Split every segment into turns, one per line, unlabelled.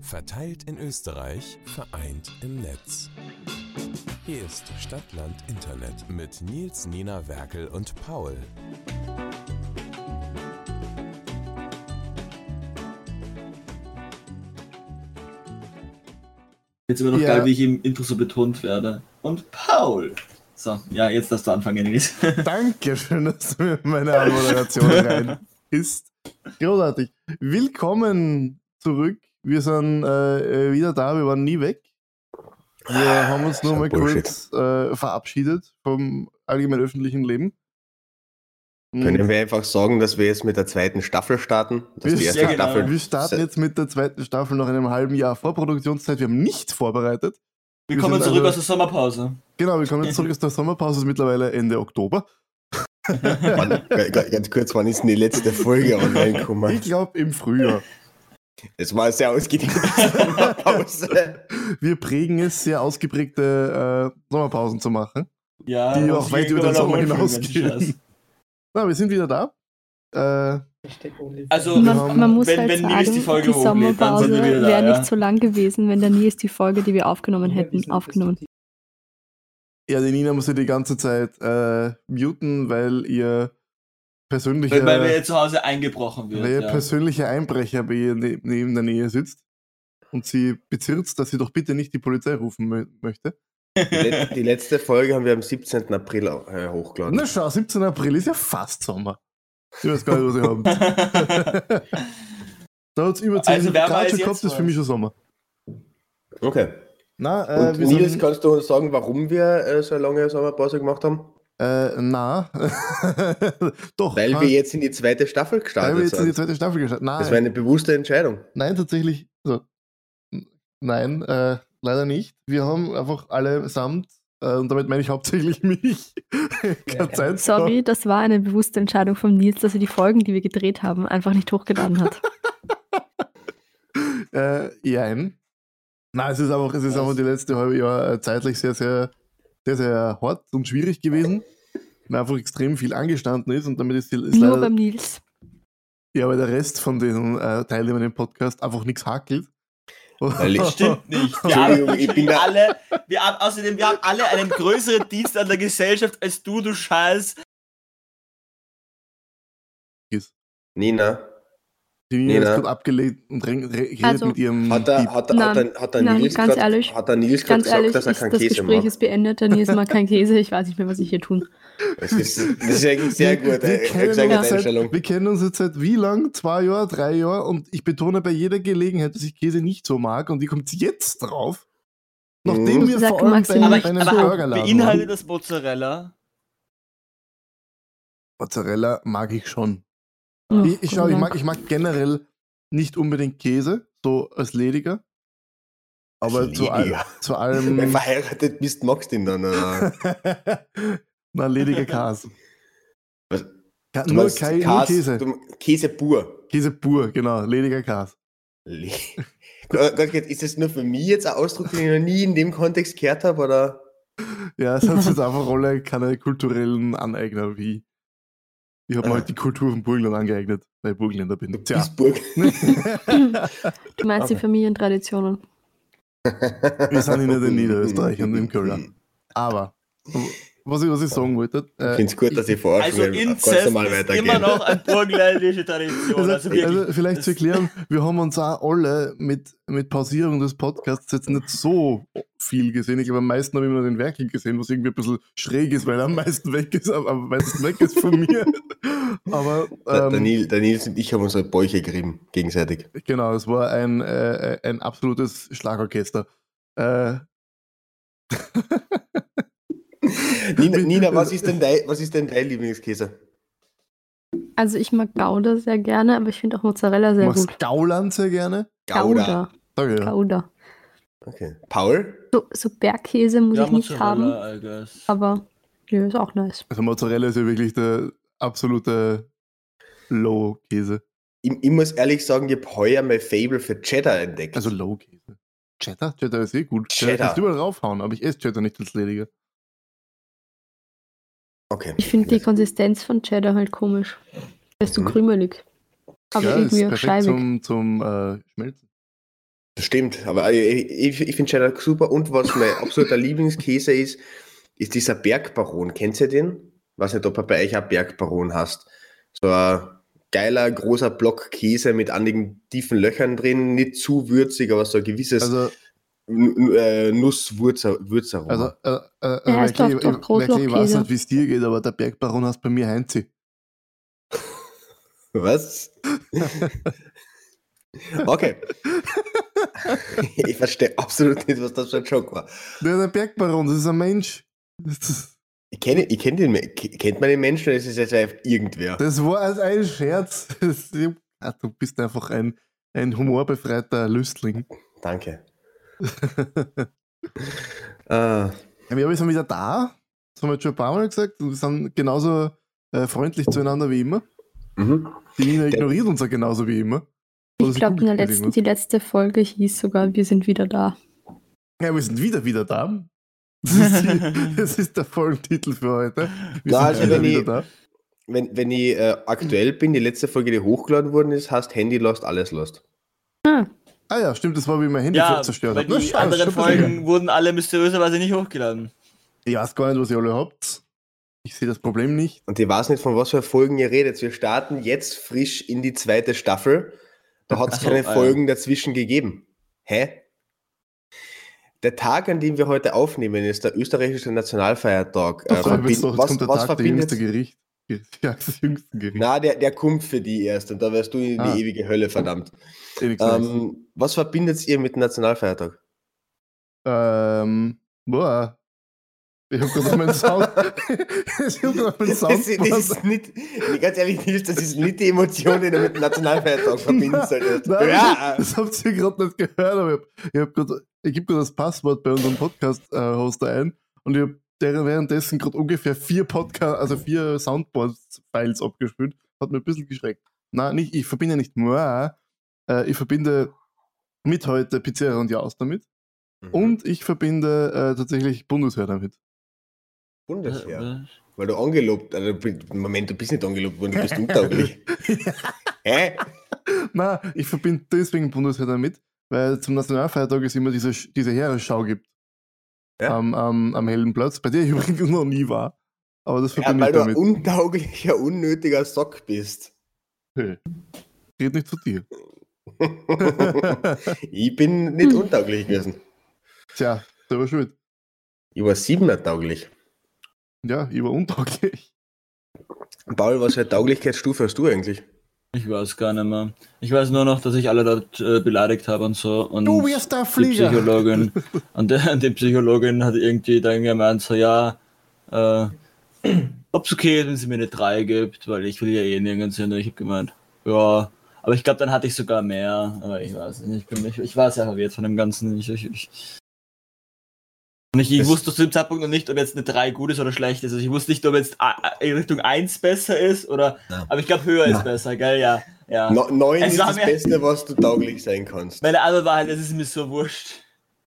Verteilt in Österreich, vereint im Netz. Hier ist Stadtland Internet mit Nils, Nina, Werkel und Paul.
Jetzt immer noch
Ja.
geil, wie ich im Intro so betont werde. Und Paul. So, ja, jetzt darfst du anfangen, Nils.
Danke, schön, dass du mir meine Anmoderation rein ist. Großartig. Willkommen zurück. Wir sind äh, wieder da, wir waren nie weg. Wir haben uns nur mal
Bullshit.
kurz äh, verabschiedet vom allgemein öffentlichen Leben. Hm,
Können wir einfach sagen, dass wir jetzt mit der zweiten Staffel starten?
Wir,
die erste
Ja, genau.
Staffel.
wir starten jetzt mit der zweiten Staffel nach einem halben Jahr Vorproduktionszeit. Wir haben nichts vorbereitet.
Wir
Wir
kommen zurück
also-
aus der Sommerpause.
Genau, wir kommen jetzt zurück aus der Sommerpause, es ist mittlerweile Ende Oktober.
G- ganz kurz, wann ist denn die letzte Folge online gekommen?
Ich glaube im Frühjahr.
Es war eine sehr ausgedehnte Sommerpause.
Wir prägen es, sehr ausgeprägte äh, Sommerpausen zu machen.
Ja,
Die auch weit über den Sommer hinausgehen. Na, wir sind wieder da. Äh,
Also,
Man, man muss
wenn-
halt
wenn
sagen,
die
die,
Folge dann
Sommerpause wäre
ja.
nicht so lang gewesen, wenn der Nils die Folge, die wir aufgenommen hätten, aufgenommen.
ja, die Nina muss ja die ganze Zeit äh, muten, weil ihr persönlicher,
weil, weil mir zu Hause eingebrochen wird.
weil ihr
ja.
persönlicher Einbrecher bei ihr ne neben der Nähe sitzt und sie bezirzt, dass sie doch bitte nicht die Polizei rufen mö möchte.
Die, let- die letzte Folge haben wir am 17. April äh, hochgeladen.
Na schau, 17. April ist ja fast Sommer. Ich weiß gar nicht, was ihr habt. Da hat es über 10
Also
Grad schon gehabt, ist für mich schon Sommer.
Okay.
Na, äh,
Und
wir
Nils,
sind,
kannst du sagen, warum wir äh, so eine lange Sommerpause gemacht haben?
Äh, na, doch.
Weil wir jetzt in die zweite Staffel
weil wir
gestartet
jetzt in die
sind.
zweite Staffel gestartet Nein,
Das war eine bewusste Entscheidung.
nein, tatsächlich. So. N- Nein, äh, leider nicht. Wir haben einfach allesamt, äh, und damit meine ich hauptsächlich mich, keine Zeit
Sorry, das war eine bewusste Entscheidung von Nils, dass er die Folgen, die wir gedreht haben, einfach nicht hochgeladen hat.
Äh, jein. Nein, es ist einfach, es ist einfach die letzte halbe Jahr äh, zeitlich sehr, sehr, sehr, sehr hart und schwierig gewesen. Weil einfach extrem viel angestanden ist und damit ist, die, ist
Nur
leider,
beim Nils.
ja, weil der Rest von den äh, Teilnehmern im Podcast einfach nichts hakelt.
Weil ich-
Stimmt nicht. Wir haben
ich bin
alle, wir haben, außerdem, wir haben alle einen größeren Dienst an der Gesellschaft als du, du Scheiß.
Nina,
Die Nina
Nee,
ist gerade abgelegt und re- re- redet
Also,
mit ihrem
hat er,
Dieb.
hat er, hat er, hat er
nein,
Nils
ganz
grad,
ehrlich,
hat er Nils
Ganz
gesagt,
ehrlich,
dass er
ist,
keinen
das
Käse
Gespräch
macht?
ist beendet. Der Nils mag keinen Käse. Ich weiß nicht mehr, was ich hier tun.
Das ist, das ist eigentlich sehr gut.
Wir kennen,
Sehr
uns
gute
seit, wir kennen uns jetzt seit wie lang? Zwei Jahre, drei Jahre und ich betone bei jeder Gelegenheit, dass ich Käse nicht so mag und die kommt jetzt drauf. Nachdem
Mhm.
wir
Sag
vor allem bei
Aber,
Burgerladen
beinhaltet das Mozzarella?
Mozzarella mag ich schon.
Oh,
ich, ich, ich, mag, ich mag generell nicht unbedingt Käse, so als lediger. Aber
Als
zu, all,
lediger.
zu
Wenn
allem.
du verheiratet bist, magst du ihn dann.
Na, lediger Käse.
Was?
Ka
Du
nur, Kai, nur
Kas-
Käse.
Du, Käse pur.
Käse pur, genau. Lediger Käse.
Le- ist das nur für mich jetzt ein Ausdruck, den ich noch nie in dem Kontext gehört habe? Oder?
Ja, es hat jetzt einfach Rolle keine kulturellen Aneigner wie. Ich habe mir
Ah.
halt die Kultur von Burgenland angeeignet, weil ich Burgenländer bin.
Du
Tja.
bist Burg.
Du meinst die. Familientraditionen.
Wir sind nicht in Niederösterreich und in Köln. Aber, was ich, was ich sagen wollte.
Ich
Äh,
finde es gut, dass ich vorher
Also Inzest ist
weitergehe.
immer noch eine burgenländische Tradition.
also,
Also, wirklich,
also vielleicht zu erklären, wir haben uns auch alle mit, mit Pausierung des Podcasts jetzt nicht so viel gesehen. Ich glaube, am meisten habe ich nur den Werkel gesehen, was irgendwie ein bisschen schräg ist, weil er am meisten weg ist, am am weitesten weg ist von mir. Aber ähm,
der, Nils, der Nils und ich haben unsere Bäuche gerieben, gegenseitig.
Genau, es war ein, äh, ein absolutes Schlagorchester. Äh,
Nina, Nina was, ist denn dein, was ist denn dein Lieblingskäse?
Also ich mag Gouda sehr gerne, aber ich finde auch Mozzarella sehr
magst
gut.
Gauland sehr gerne?
Gouda.
Ich ja.
Gouda.
Okay. Paul?
So, so Bergkäse muss
ja,
ich nicht haben,
Mozzarella,
aber ja, ist auch nice.
Also Mozzarella ist ja wirklich der absolute Low-Käse.
Ich, ich muss ehrlich sagen, ich habe heuer mein Fable für Cheddar entdeckt.
Also Low-Käse. Cheddar? Cheddar ist eh gut. Cheddar
Cheddar.
kannst du überall raufhauen, aber ich esse Cheddar nicht als Lediger.
Okay.
Ich finde die Konsistenz von Cheddar halt komisch. Der ist so
Mhm.
krümelig. Aber
ja, ist
irgendwie auch
perfekt
scheibig.
zum, zum äh, Schmelzen.
Das stimmt, aber ich, ich, ich finde Cheddar super. Und was mein absoluter Lieblingskäse ist, ist dieser Bergbaron. Kennt ihr den? Weiß nicht, ob er bei euch auch Bergbaron hast. So ein geiler, großer Block Käse mit einigen tiefen Löchern drin, nicht zu würzig, aber so ein gewisses
Also,
äh, Nusswürzaroma.
also, äh, äh, also
Ja,
ich, Merkel, ich weiß nicht, wie es dir geht, aber der Bergbaron heißt bei mir Heinzi.
Was? okay. ich verstehe absolut nicht, was das für ein Joke war.
Der, der Bergbaron, das ist ein Mensch.
Ich kenne ich kenn den, kennt man den Menschen, oder ist es jetzt einfach irgendwer?
das war als ein Scherz. Ah, du bist einfach ein, ein humorbefreiter Lüstling.
Danke. Ah,
Ja, wir sind wieder da. Das haben wir jetzt schon ein paar Mal gesagt. Und wir sind genauso äh, freundlich zueinander wie immer.
mhm.
Die Nina ignoriert uns ja genauso wie immer. Oder
Ich glaube, in der
googelt
letzten,
irgendwas.
die letzte Folge hieß sogar, wir sind wieder da.
Ja, wir sind wieder wieder da. Das ist, die, das ist der Folgentitel für heute. Wir
Na,
sind
also
wieder
wenn
wieder
ich-
da.
Wenn, wenn ich äh, aktuell bin, die letzte Folge, die hochgeladen worden ist, heißt Handy lost, alles lost.
Ah,
Ah ja, stimmt, das war, wie mein Handy
Ja,
zerstört
weil
hat. Na,
die
schau,
anderen Folgen wurden alle mysteriöserweise nicht hochgeladen.
Ich weiß gar nicht, was ihr alle habt. Ich sehe das Problem nicht.
Und ich weiß nicht, von was für Folgen ihr redet. Wir starten jetzt frisch in die zweite Staffel. Da hat es keine
ah.
Folgen dazwischen gegeben. Hä? Der Tag, an dem wir heute aufnehmen, ist der österreichische Nationalfeiertag. Äh, verbind- was was verbindet?
Jüngste Gericht. Ja, das jüngste Gericht.
Na, der, der kommt für die erst und da wirst du in die
Ah.
ewige Hölle, verdammt. Ähm, was verbindet ihr mit dem Nationalfeiertag?
Ähm, boah. Ich hab gerade meinen Sound. ich hab gerade meinen
Das,
Sound.
ist- das ist nicht, ganz ehrlich, Nils, das ist nicht die Emotion, die du mit dem Nationalfeiertag verbinden solltest.
Nein,
Ja,
das habt ihr gerade nicht gehört, aber ich, hab, ich, hab grad, ich gebe gerade das Passwort bei unserem Podcast-Hoster ein und ich habe währenddessen gerade ungefähr vier Podcast, also vier Soundboard-Files abgespielt. Hat mir ein bisschen geschreckt. Nein, nicht, ich verbinde nicht moi, äh, ich verbinde mit heute Pizzeria und Jaus damit
Mhm.
und ich verbinde äh, tatsächlich Bundeswehr damit.
Bundeswehr. Weil du angelobt, also Moment, du bist nicht angelobt worden, du bist untauglich. Hä?
Nein, ich verbinde deswegen Bundeswehr damit, weil zum Nationalfeiertag es immer diese, diese Heeresschau gibt.
Ja.
Am, am, am hellen Platz, bei der ich übrigens noch nie war. Aber das
Ja,
verbinde
weil
ich
du ein
damit.
untauglicher, unnötiger Sock bist.
Hey. Red nicht zu dir.
ich bin nicht untauglich gewesen.
Tja, war schuld.
Ich war siebener tauglich.
Ja, ich war untauglich.
Paul, was für eine Tauglichkeitsstufe hast du eigentlich?
Ich weiß gar nicht mehr. Ich weiß nur noch, dass ich alle dort äh, beleidigt habe und so. Und
Du wirst der
die
Flieger!
Psychologin. und der, die Psychologin hat irgendwie dann gemeint, so ja, äh, ob's okay ist, wenn sie mir eine 3 gibt, weil ich will ja eh nirgends hin. Und ich habe gemeint, ja. Aber ich glaube, dann hatte ich sogar mehr. Aber ich weiß nicht. Ich, bin, ich, ich war sehr verwirrt von dem Ganzen. Ich, ich, ich, und ich, ich wusste zu dem Zeitpunkt noch nicht, ob jetzt eine 3 gut ist oder schlecht ist. Also ich wusste nicht, ob jetzt in Richtung 1 besser ist oder.
Ja.
Aber ich glaube, höher
Ja.
ist besser, gell? Ja. ja.
No, neun
Es
ist das
mir-
Beste, was du tauglich sein kannst.
Meine Antwort war halt, es ist mir so wurscht.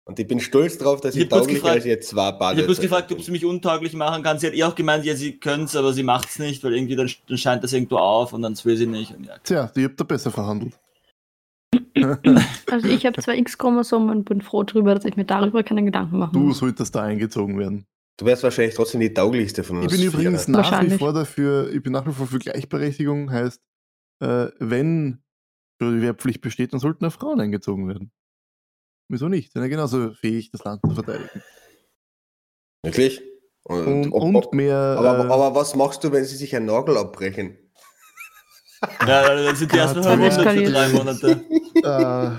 Und ich bin stolz drauf, dass
Ich
ich,
gefragt-
als jetzt
Ich
Bade.
habe bloß gefragt, ob sie mich untauglich machen kann. Sie hat eh auch gemeint, ja, sie könnte aber sie macht's nicht, weil irgendwie dann, dann scheint das irgendwo auf und dann will sie nicht. Und ja.
Tja, die habt ihr besser verhandelt.
Also ich habe zwei X-Chromosomen und bin froh darüber, dass ich mir darüber keine Gedanken machen
Du solltest da eingezogen werden.
Du wärst wahrscheinlich trotzdem die tauglichste von uns.
Ich bin übrigens
vier.
nach wie vor dafür, ich bin nach wie vor für Gleichberechtigung, heißt, äh, wenn die Wehrpflicht besteht, dann sollten auch Frauen eingezogen werden. Wieso nicht? Sind ja genauso fähig, das Land zu verteidigen.
Wirklich? Und,
Und,
ob-
und
ob-
mehr.
aber,
äh,
aber was machst du, wenn sie sich einen Nagel abbrechen?
Ja, dann sind die erstmal
Gott,
verwundet für drei Monate.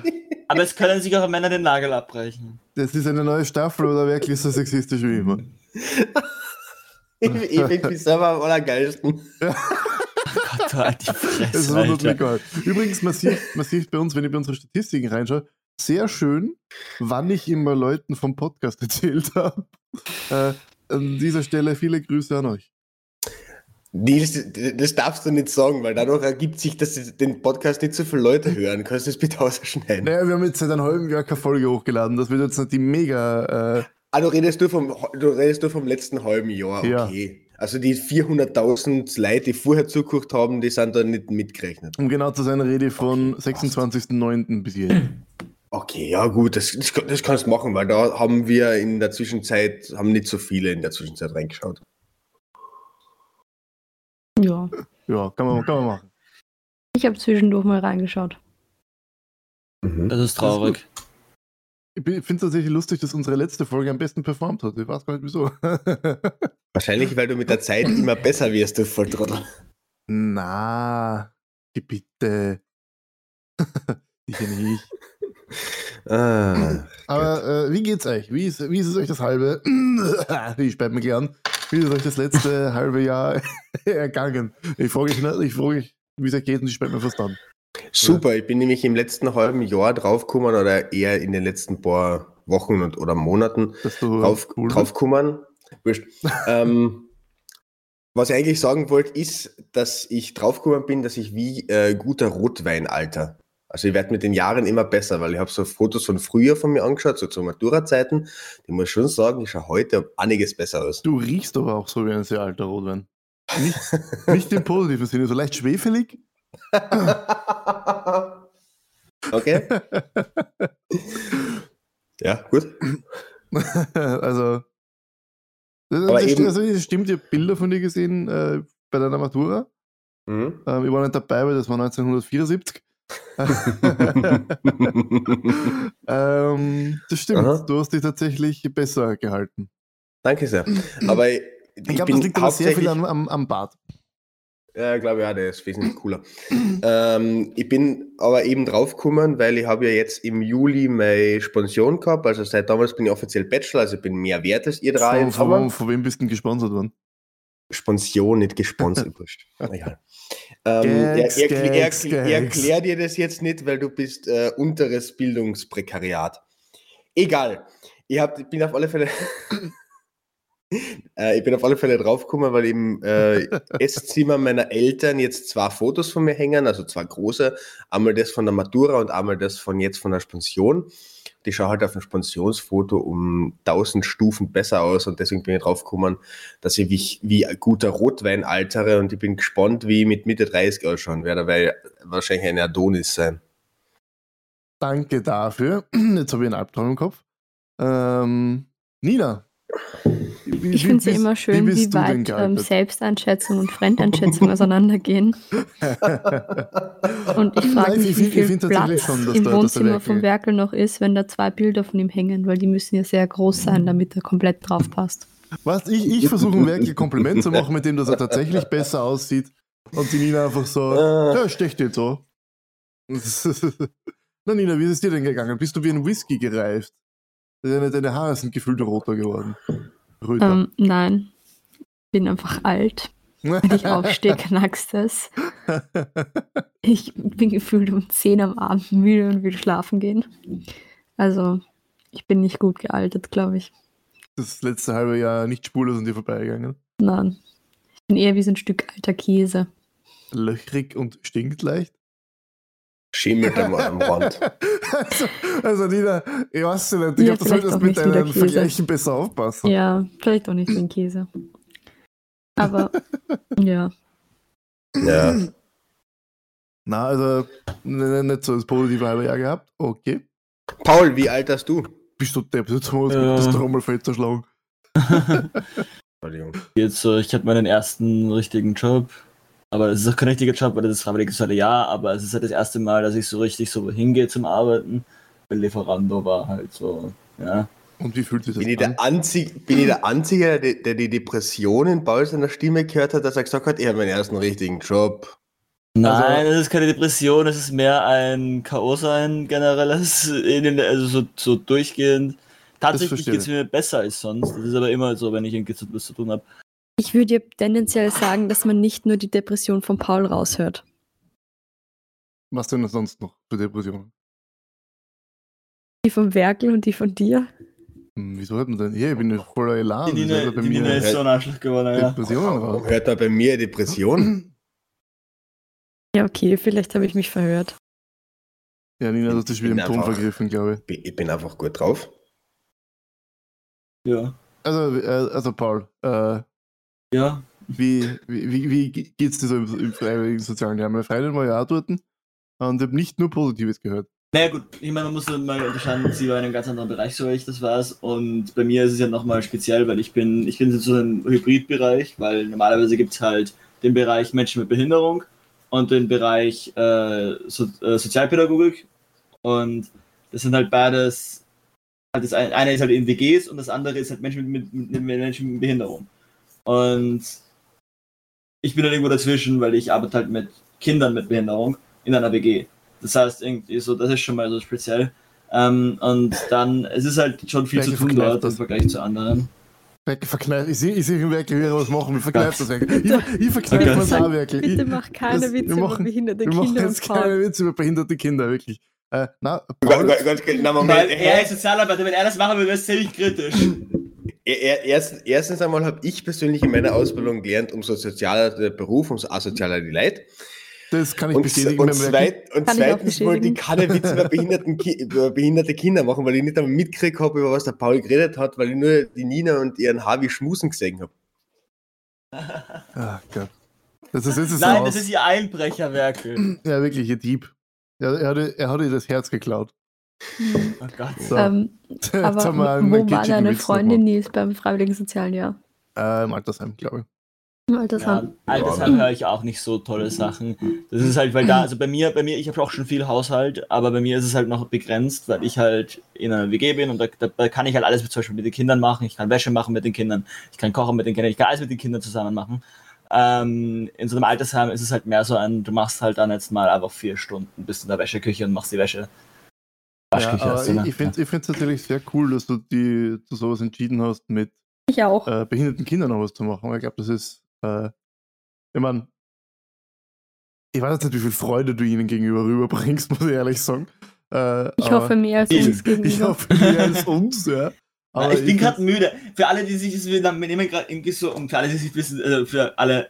äh,
Aber es können sich auch Männer den Nagel abbrechen.
das ist eine neue Staffel oder wirklich so sexistisch wie immer?
ich ich finde mich selber am allergeilsten.
Gott, halt die
Es
Fresse,
wundert mich
Alter.
gar nicht. Übrigens, man sieht, man sieht bei uns, wenn ich bei unseren Statistiken reinschaue, sehr schön, wann ich immer Leuten vom Podcast erzählt habe. Äh, an dieser Stelle viele Grüße an euch.
Nils, das, darfst du nicht sagen, weil dadurch ergibt sich, dass den Podcast nicht so viele Leute hören. Kannst du das bitte ausschneiden?
Naja, wir haben jetzt seit einem halben Jahr keine Folge hochgeladen. Das wird jetzt nicht die mega. Äh,
Ah, du redest nur vom, du redest nur vom letzten halben Jahr,
Ja.
okay. Also die 400.000 Leute, die vorher zugeguckt haben, die sind da nicht mitgerechnet.
Um genau zu sein, Rede von 26.09. bis jetzt.
Okay, ja gut, das, das, das kannst du machen, weil da haben wir in der Zwischenzeit, haben nicht so viele in der Zwischenzeit reingeschaut.
Ja.
Ja, kann man, kann man machen.
Ich habe zwischendurch mal reingeschaut.
Mhm.
Das ist traurig.
Ich finde es tatsächlich lustig, dass unsere letzte Folge am besten performt hat. Ich weiß gar nicht wieso.
Wahrscheinlich, weil du mit der Zeit immer besser wirst, du Volltrottel.
Na, die bitte. Sicher nicht.
Ah,
Aber äh, wie geht's euch? Wie ist, wie ist es euch das halbe? ich mir gleich an. Wie ist euch das letzte halbe Jahr ergangen? Ich frage nicht, ich frage euch, wie es euch geht und ich speit mir fast an.
super, ich bin nämlich im letzten halben Jahr draufgekommen oder eher in den letzten paar Wochen und, oder Monaten drauf,
cool
draufgekommen. Wurscht. ähm, was ich eigentlich sagen wollte, ist, dass ich draufgekommen bin, dass ich wie äh, guter Rotwein alter. Also ich werde mit den Jahren immer besser, weil ich habe so Fotos von früher von mir angeschaut, so zu Matura-Zeiten. Ich muss schon sagen, ich schaue heute um einiges besser aus.
Du riechst aber auch so wie ein sehr alter Rotwein. Nicht, nicht im positiven Sinne, so leicht schwefelig.
okay. ja, gut.
also,
Aber eben-
also, stimmt, ich habe Bilder von dir gesehen äh, bei deiner Matura.
Mhm.
Ähm, ich war nicht dabei, weil das war 1974. ähm, das stimmt,
Aha.
du hast dich tatsächlich besser gehalten.
Danke sehr. Aber ich,
Ich glaube, das liegt aber sehr viel am, am, am Bart.
Ja, ich glaube ja, der ist wesentlich cooler. ähm, ich bin aber eben draufgekommen, weil ich habe ja jetzt im Juli meine Spension gehabt. Also seit damals bin ich offiziell Bachelor, also ich bin mehr wert als ihr drei.
Von, von, von wem bist du denn gesponsert worden?
Spension, nicht gesponsert. wurscht. Egal. Ähm, er,
Gags,
er, er,
Gags,
er, erklär dir das jetzt nicht, weil du bist äh, unteres Bildungsprekariat. Egal. Ich, hab, bin auf alle Fälle. äh, ich bin auf alle Fälle draufgekommen, weil im äh, Esszimmer meiner Eltern jetzt zwei Fotos von mir hängen, also zwei große. Einmal das von der Matura und einmal das von jetzt von der Spension. Die schauen halt auf dem Spensionsfoto um 1000 Stufen besser aus und deswegen bin ich draufgekommen, dass ich wie, wie guter Rotwein altere und ich bin gespannt, wie ich mit Mitte 30 ausschauen werde, weil wahrscheinlich ein Adonis sein.
Danke dafür. Jetzt habe ich einen Albtraum im Kopf. Ähm, Nina. Wie-
Ich
wie
finde es ja immer schön, wie,
denn
weit ähm? Selbsteinschätzung und Fremdeinschätzung auseinandergehen. Und ich frage mich,
ich
wie viel Platz
schon, dass
im
der
Wohnzimmer
Werkel-
vom Werkel noch ist, wenn da zwei Bilder von ihm hängen, weil die müssen ja sehr groß sein, damit er komplett drauf passt.
Was? Ich, ich versuche ein Kompliment zu machen, mit dem, dass er tatsächlich besser aussieht. Und die Nina einfach so,
Äh.
ja, stecht jetzt so. Na Nina, wie ist es dir denn gegangen? Bist du wie ein Whisky gereift? Deine, deine Haare sind gefühlt roter geworden. Röter.
Ähm, nein, ich bin einfach alt. Wenn ich aufstehe, knackst es. Ich bin gefühlt um 10 am Abend müde und will schlafen gehen. Also, ich bin nicht gut gealtert, glaube ich.
das letzte halbe Jahr nicht spurlos an dir vorbeigegangen.
Nein. Ich bin eher wie so ein Stück alter Käse.
Löchrig und stinkt leicht.
Schimmelt am, am Rand.
Also, also Nina, ich weiß nicht, ich
Ja,
glaube, du
vielleicht
solltest mit deinen. Vergleichen besser aufpassen.
Ja, vielleicht auch nicht ein Käse. Aber, ja.
Ja.
Na, also n- nicht so das positive halbe Jahr gehabt. Okay.
Paul, wie alt hast du?
Bist du depp, jetzt wir
Ja.
das Trommelfeld zerschlagen.
Entschuldigung.
Jetzt so, ich hatte meinen ersten richtigen Job. Aber es ist auch kein richtiger Job, weil das ist freiwilliges soziale Jahr, aber es ist halt das erste Mal, dass ich so richtig so hingehe zum Arbeiten. Weil Lieferando war halt so, ja.
Und wie fühlt sich das
Bin ich,
an?
der Einzige, bin ich der Einzige, der, der die Depression in Paul seiner Stimme gehört hat, dass er gesagt hat, ich habe meinen ersten richtigen Job.
Nein, das ist keine Depression, es ist mehr ein K.O.-Sein generelles, also so, so durchgehend. Tatsächlich geht es mir besser als sonst. Das ist aber immer so, wenn ich irgendwie so was zu tun habe.
Ich würde dir tendenziell sagen, dass man nicht nur die Depression von Paul raushört.
Was denn sonst noch für Depressionen?
Die von Werkel und die von dir.
Hm, wieso hat man denn? Hier, ich bin ja voller Elan.
Die Nina,
bei
die
mir
Nina ist so ein Arschloch geworden, ja.
Depressionen raus?
hört er bei mir Depression?
Ja, okay, vielleicht habe ich mich verhört.
Ja, Nina, du hast dich wieder im Ton vergriffen, glaube ich.
Ich bin- ich bin einfach gut drauf.
Ja.
Also, äh, also Paul, äh,
Ja.
Wie, wie, wie, wie geht's dir so im, im freiwilligen sozialen Jahr? Mein Freundin war ja auch dort und ich habe nicht nur Positives gehört.
Naja gut, ich meine, man muss mal unterscheiden, sie war in einem ganz anderen Bereich, so wie ich das weiß. Und bei mir ist es ja nochmal speziell, weil ich bin, ich bin so im Hybridbereich, weil normalerweise gibt es halt den Bereich Menschen mit Behinderung und den Bereich äh, so, äh, Sozialpädagogik. Und das sind halt beides, halt das eine ist halt in WGs und das andere ist halt Menschen mit, mit, mit Menschen mit Behinderung. Und ich bin dann irgendwo dazwischen, weil ich arbeite halt mit Kindern mit Behinderung in einer WG. Das heißt, irgendwie so, das ist schon mal so speziell. Ähm, und dann, es ist halt schon viel
Welche
zu tun dort im
das?
Vergleich zu anderen.
Weg- Verkneift. Ich sehe ich seh wirklich wieder was machen. Wir verkneift das wirklich. Ich, ich verkneife
Bitte
das auch wirklich.
Bitte mach keine
das-
Witze
wir
über behinderte
wir machen
Kinder
jetzt keine. Witze über behinderte Kinder, wirklich. Äh, na, Paul,
ganz, ganz, na, Moment,
Weil er ist Sozialarbeiter, wenn er das machen würde, wäre es ziemlich kritisch.
Er- er- Erst, erstens einmal habe ich persönlich in meiner Ausbildung gelernt, umso sozialer der Beruf, umso asozialer die Leute.
das kann ich
Und,
bestätigen.
und, zweit, und
Kann ich auch
zweitens wollte ich keine Witze über, über behinderte Kinder machen, weil ich nicht einmal mitgekriegt habe, über was der Paul geredet hat, weil ich nur die Nina und ihren Harvey schmusen gesehen habe.
Ah, Gott. Das ist, ist
Nein, das ist ihr Einbrecherwerkel.
Ja, wirklich, ihr Dieb. Er, er, hatte, er hatte das Herz geklaut.
Oh Gott.
So.
Ähm, aber wo war deine Freundin Nils beim Freiwilligen Sozialen Jahr?
Äh, Im Altersheim, glaube ich.
Im Altersheim.
Ja, Altersheim höre ich auch nicht so tolle Sachen. Das ist halt, weil da, also bei mir, bei mir, ich habe auch schon viel Haushalt, aber bei mir ist es halt noch begrenzt, weil ich halt in einer WG bin und da, da, da kann ich halt alles mit, zum Beispiel mit den Kindern machen. Ich kann Wäsche machen mit den Kindern, ich kann kochen mit den Kindern, ich kann alles mit den Kindern zusammen machen. Ähm, in so einem Altersheim ist es halt mehr so ein, du machst halt dann jetzt mal einfach vier Stunden, bist in der Wäscheküche und machst die Wäsche.
Ja,
Waschküche
aber
hast du, ne?
ich ich finde es natürlich sehr cool, dass du die, du sowas entschieden hast, mit
Ich auch.
äh, behinderten Kindern noch was zu machen. Ich glaube, das ist, äh, ich meine, ich weiß nicht, wie viel Freude du ihnen gegenüber rüberbringst, muss ich ehrlich sagen. Äh,
Ich
aber
hoffe mehr als
Ich-
uns
Ich
gegenüber.
hoffe mehr als uns, ja.
Ja, ich bin gerade müde. Für alle, die sich wir nehmen gerade irgendwie so, und für alle, die sich wissen, äh, für alle,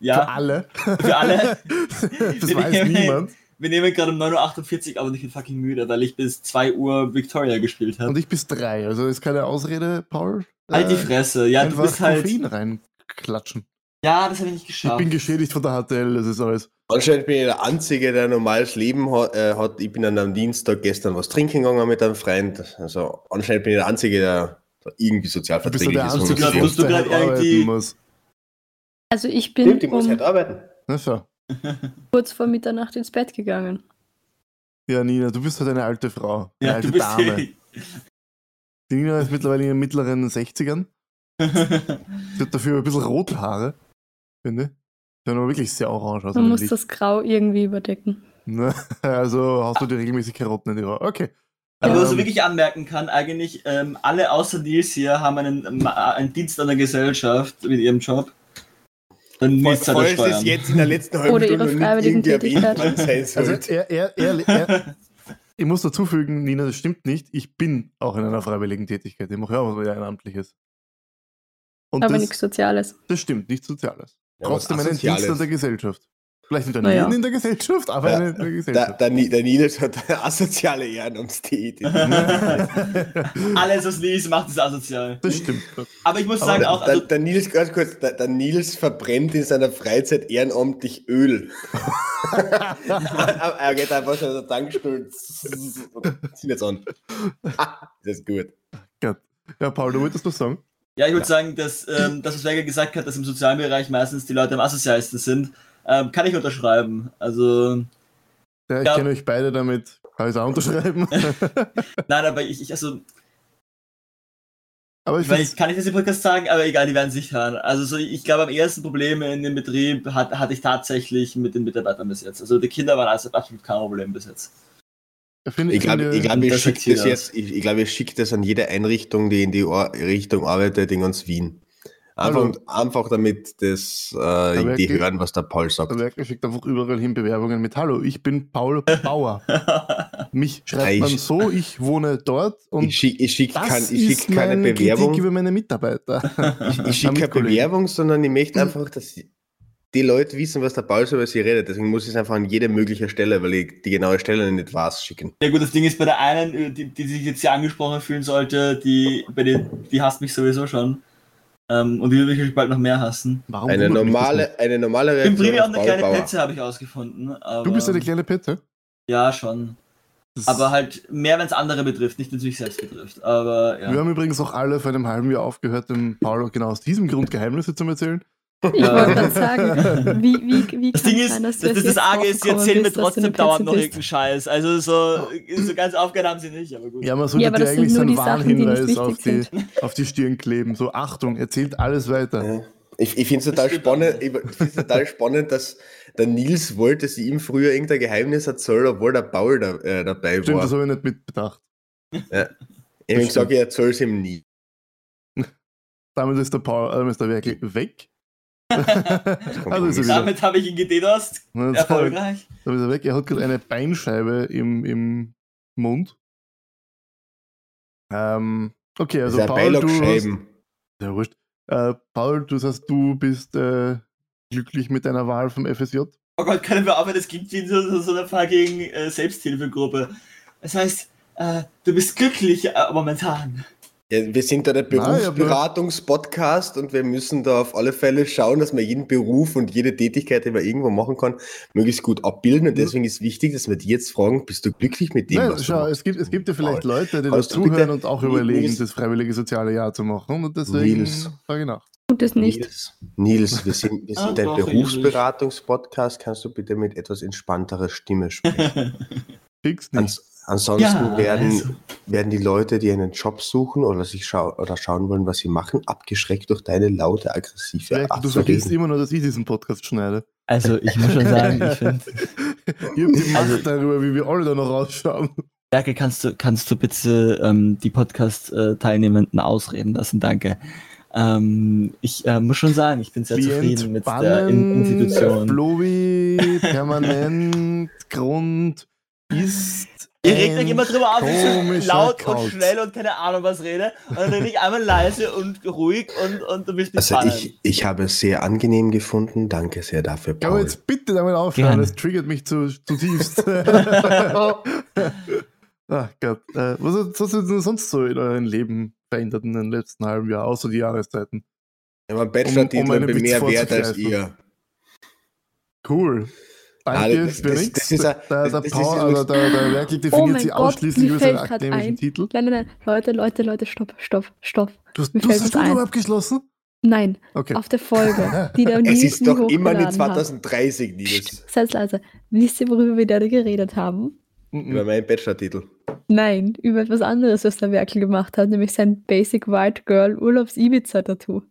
Für
ja,
alle.
für alle.
das weiß niemand.
Wir nehmen gerade um 9.48 Uhr, aber ich bin fucking müde, weil ich bis 2 Uhr Victoria gespielt habe.
Und ich bis drei. Also ist keine Ausrede, Paul.
Halt die
Äh,
Fresse. Ja, du bist halt.
Koffein reinklatschen.
Ja, das habe ich nicht
Ich
geschafft.
bin geschädigt von der HTL, das ist alles.
Anscheinend bin ich der Einzige, der ein normales Leben hat. Äh, hat. Ich bin an einem Dienstag gestern was trinken gegangen mit einem Freund. Also anscheinend bin ich der Einzige, der irgendwie sozial
bist
verträglich
der
ist.
Einzige,
du grad-
der
musst du
halt
irgendwie-
arbeiten muss.
Also ich bin
Stimmt, ich muss
um
halt arbeiten.
Na so.
kurz vor Mitternacht ins Bett gegangen.
Ja, Nina, du bist halt eine alte Frau. Eine
ja,
alte
du bist
Dame. Die Nina ist mittlerweile in ihren mittleren 60ern. Sie hat dafür ein bisschen rote Haare, finde ich. Sie aber wirklich sehr orange aus.
Man muss
Licht.
das Grau irgendwie überdecken.
Ne? Also hast du dir regelmäßig Karotten in die Haare. Okay.
Aber was
Ähm,
ich wirklich anmerken kann, eigentlich ähm, alle außer Nils hier haben einen, ähm, einen Dienst an der Gesellschaft mit ihrem Job. Dann
Falls
das
das
Steuern.
jetzt in der letzten halben
Oder ihre
Stunde nicht
freiwilligen Tätigkeit.
Also er, er, er, er, ich muss dazu fügen, Nina, das stimmt nicht. Ich bin auch in einer freiwilligen Tätigkeit. Ich mache ja auch was Ehrenamtliches. Und
Aber
das,
nichts Soziales.
das stimmt, nichts Soziales.
Ja,
Trotzdem einen Dienst an der Gesellschaft. Vielleicht nicht an
Naja.
in der Gesellschaft, aber
Ja,
in der Gesellschaft.
der, Ni- der Nils hat eine asoziale Ehrenamtstätigkeit.
Alles, was Nils macht, ist asozial.
das stimmt.
Aber ich muss
Aber
sagen
Der,
auch, also,
der, Nils, ganz kurz, der, der Nils verbrennt in seiner Freizeit ehrenamtlich Öl. er geht einfach schon der Tankstelle und zieht jetzt an. das ist gut.
Ja, Paul, du wolltest was sagen?
ja, ich würde sagen, dass ähm, das, was Werger gesagt hat, dass im sozialen Bereich meistens die Leute am asozialsten sind, ähm, kann ich unterschreiben. Also,
Ja, ich
Ja.
kenne euch beide damit. Kann ich es auch unterschreiben?
nein, aber ich, ich also,
aber ich
Ich weiß,
finde
ich kann nicht das im Podcast sagen, aber egal, die werden es nicht hören. Also so, ich glaube, am ersten Problem in dem Betrieb hat, hatte ich tatsächlich mit den Mitarbeitern bis jetzt. Also die Kinder waren also absolut kein Problem bis jetzt.
find,
Ich glaube,
finde-
ich glaub, ich
sagt hier
das jetzt, ich, ich glaube, ich schicke das an jede Einrichtung, die in die Or Richtung arbeitet, in ganz Wien. Einfach,
Hallo.
einfach damit das, äh, die hören, was der Paul sagt.
Der Werker schickt einfach überall hin Bewerbungen mit Hallo, ich bin Paul Bauer. Mich schreibt
ich-
man so, ich wohne dort und
Ich schicke ich schick
das
kein, schick keine
meine
Bewerbung.
Kritik über meine Mitarbeiter.
Ich, ich schicke keine. Bewerbung, sondern ich möchte einfach, dass die Leute wissen, was der Paul so über sie redet. Deswegen muss ich es einfach an jede mögliche Stelle, weil ich die genaue Stelle nicht weiß, schicken.
Ja gut, das Ding ist bei der einen, die, die sich jetzt hier angesprochen fühlen sollte, die, bei den, die hasst mich sowieso schon. Ähm, und die würde mich bald noch mehr hassen.
Warum
Eine normale, eine normale
Ich bin
Reaktion
primär auch eine kleine
Bauer.
Petze, habe ich ausgefunden.
Du bist eine kleine Pette?
Ja, schon.
Das-
Aber halt mehr, wenn es andere betrifft, nicht wenn es mich selbst betrifft. Aber ja.
Wir haben übrigens auch alle vor einem halben Jahr aufgehört, dem Paul auch genau aus diesem Grund Geheimnisse zu erzählen.
Ich
Ja.
wollte gerade sagen, wie, wie, wie
Das
kann
Ding ist,
sein, dass
das,
du
das,
jetzt
das Arge ist, sie erzählen mir trotzdem dauernd noch irgendeinen Scheiß. Also so, so ganz aufgehört haben sie nicht, aber gut.
Ja, man sollte
Ja, aber
dir eigentlich
sind
so
nur
einen
die Sachen, die nicht
Warnhinweis auf die,
wichtig
auf die Stirn kleben. So, Achtung, erzählt alles weiter.
Ja. Ich, ich finde es total,
stimmt
spannend,
auch.
ich find's total spannend, dass der Nils wollte, dass ich ihm früher irgendein Geheimnis erzählen, obwohl der Paul da, äh, dabei
Stimmt,
war.
das habe ich nicht mitbedacht.
Ich habe gesagt, ich erzähle es ihm nie.
Damit ist der Paul, damit ist der Werkel weg. Also er.
Damit habe ich ihn gededost.
Damit
Erfolgreich.
ist er weg. Er hat gerade eine Beinscheibe im, im Mund. Ähm, okay, also Paul, du hast, ja, wurscht. Äh, Paul, du sagst, du bist äh, glücklich mit deiner Wahl vom FSJ.
Oh Gott, können wir aufhören, das klingt wie so, so, so eine fucking äh, Selbsthilfegruppe. Das heißt, äh, du bist glücklich äh, momentan.
Ja, wir sind da der Berufsberatungspodcast und wir müssen da auf alle Fälle schauen, dass wir jeden Beruf und jede Tätigkeit, die man irgendwo machen kann, möglichst gut abbilden. Und deswegen ist wichtig, dass wir die jetzt fragen, bist du glücklich mit dem,
Nein,
was
schau,
du machst?
es gibt, es gibt ja vielleicht Leute, die das zuhören und auch
Nils-
überlegen, das freiwillige soziale Jahr zu machen. Und deswegen
Nils.
frage ich nach.
Tut es nicht.
Nils, Nils, wir sind, wir
Ah,
sind ein
doch,
Berufsberatungspodcast. Kannst du bitte mit etwas entspannterer Stimme sprechen?
Fix nicht.
Ans ansonsten
Ja,
werden,
also.
werden die Leute, die einen Job suchen oder sich schau oder schauen wollen, was sie machen, abgeschreckt durch deine laute, aggressive Art
du vergisst immer nur, dass ich diesen Podcast schneide.
Also, ich muss schon sagen, ich finde.
Ich habe die Macht darüber, wie wir alle da noch ausschauen.
Werke, kannst du, kannst du bitte ähm, die Podcast-Teilnehmenden ausreden lassen? Danke. Ähm, ich äh, muss schon sagen, ich bin sehr zufrieden mit der In Institution.
Blowi, permanent, Grund, ist.
Ihr regt euch immer drüber auf, ich so laut und
Kauz.
schnell und keine Ahnung was rede. Und dann rede ich einmal leise und ruhig und, und du bist nicht
Also ich, ich habe es sehr angenehm gefunden. Danke sehr dafür,
Kann man
Paul.
jetzt bitte damit aufhören?
Gerne.
Das triggert mich zu, zutiefst. Ach Gott. Äh, was, hat- was hat denn sonst so in eurem Leben verändert in den letzten halben Jahr, außer die Jahreszeiten?
Ja, mein Bachelor-Titel
Um- um
bin mehr wert als ihr.
Cool. Danke
das-
für
das-
nichts.
das
der,
das-
der,
das ist
Paul, also der, der Werkel definiert
Oh mein
sich
Gott,
ausschließlich über seinen akademischen
ein.
Titel.
Nein, nein, nein. Leute, Leute, Leute, stopp, stopp, stopp.
Du hast, du hast
ein.
abgeschlossen?
Nein,
Okay.
auf der Folge, die der
Es ist doch immer
hat.
2030, Nils.
Seid leise. Wisst ihr, worüber wir da geredet haben?
Mhm.
Über meinen Bachelor-Titel.
Nein, über etwas anderes, was der Werkel gemacht hat, nämlich sein Basic White Girl Urlaubs-Ibiza-Tattoo.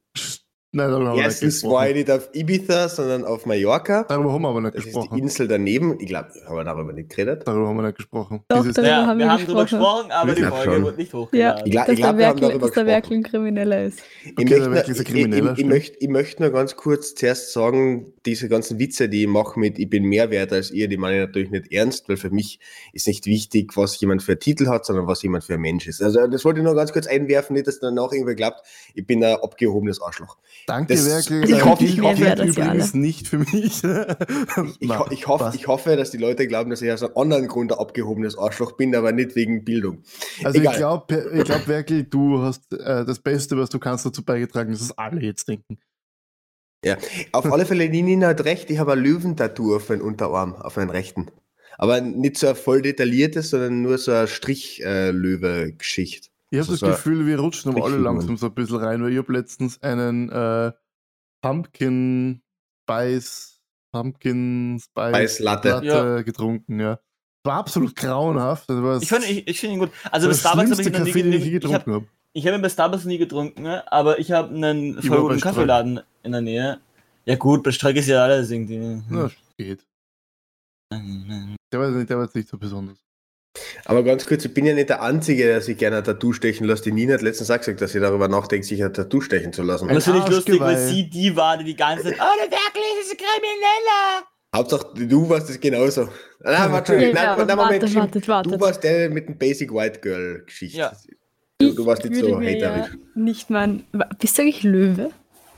Nein, darüber haben wir
Erstens war ich
gesprochen.
nicht auf Ibiza, sondern auf Mallorca.
Darüber haben wir aber nicht
Das ist die
gesprochen.
Insel daneben. Ich glaube, haben wir darüber nicht geredet.
Darüber haben wir nicht gesprochen.
Doch,
Dieses,
darüber
Ja,
haben
wir
wir
haben
gesprochen.
gesprochen, aber
Ich
die Folge
schon.
wurde nicht
Ja,
hochgeladen.
Ich glaub-
dass, der
glaub, wir haben
Werkel,
darüber
dass der
gesprochen.
Werkel ein Krimineller ist.
Ich,
Okay, der
ich, ich, ich, möchte, ich möchte nur ganz kurz zuerst sagen, diese ganzen Witze, die ich mache mit Ich bin mehr wert als ihr, die meine ich natürlich nicht ernst, weil für mich ist nicht wichtig, was jemand für einen Titel hat, sondern was jemand für ein Mensch ist. Also das wollte ich nur ganz kurz einwerfen, nicht, dass danach irgendwer glaubt, ich bin ein abgehobenes Arschloch.
Danke,
das-
Werkel.
ich hoffe- ich hoffe,
übrigens nicht für mich.
Ich, ho ich, hoffe, ich hoffe, dass die Leute glauben, dass ich aus einem anderen Grund ein abgehobenes Arschloch bin, aber nicht wegen Bildung.
Also
Egal.
ich glaube, ich glaub, Werkel, du hast äh, das Beste, was du kannst, dazu beigetragen, dass es alle jetzt denken.
Auf alle Fälle, die Nina hat recht, ich habe ein Löwentattoo auf meinen Unterarm, auf meinen rechten. Aber nicht so ein voll detailliertes, sondern nur so eine Strich-Löwe-Geschichte.
Ich habe
Also
das
so
Gefühl, wir rutschen aber alle langsam so ein bisschen rein, weil ich habe letztens einen äh, Pumpkin Spice, Pumpkin Spice
Spice Latte.
Latte getrunken, ja. War absolut grauenhaft. Das war
Ich finde ich, ich find ihn gut. Also
das
Starbucks habe ich noch nie
den ich
getrunken. Ich habe
getrunken habe.
Ich hab ihn bei Starbucks nie getrunken, ne? aber ich habe einen voll guten. Kaffeeladen in der Nähe. Ja gut, bei Streik ist ja alles irgendwie.
Na, geht. Der war, nicht, der war jetzt nicht so besonders.
Aber ganz kurz, ich bin ja nicht der Einzige, der sich gerne ein Tattoo stechen lässt. Die Nina hat letztens auch gesagt, dass sie darüber nachdenkt, sich ein Tattoo stechen zu lassen.
Das finde ich lustig, weil sie die war, die die ganze Zeit, oh, der Werkel ist ein Krimineller.
Hauptsache, du warst es genauso. Nein, warte, nein,
Ja,
nein, Moment,
wartet, wartet, wartet.
Du warst der mit dem Basic White Girl-Geschichte.
Ja.
Du, du warst nicht so
mir ja
haterisch.
Nicht mein. Bist du eigentlich Löwe?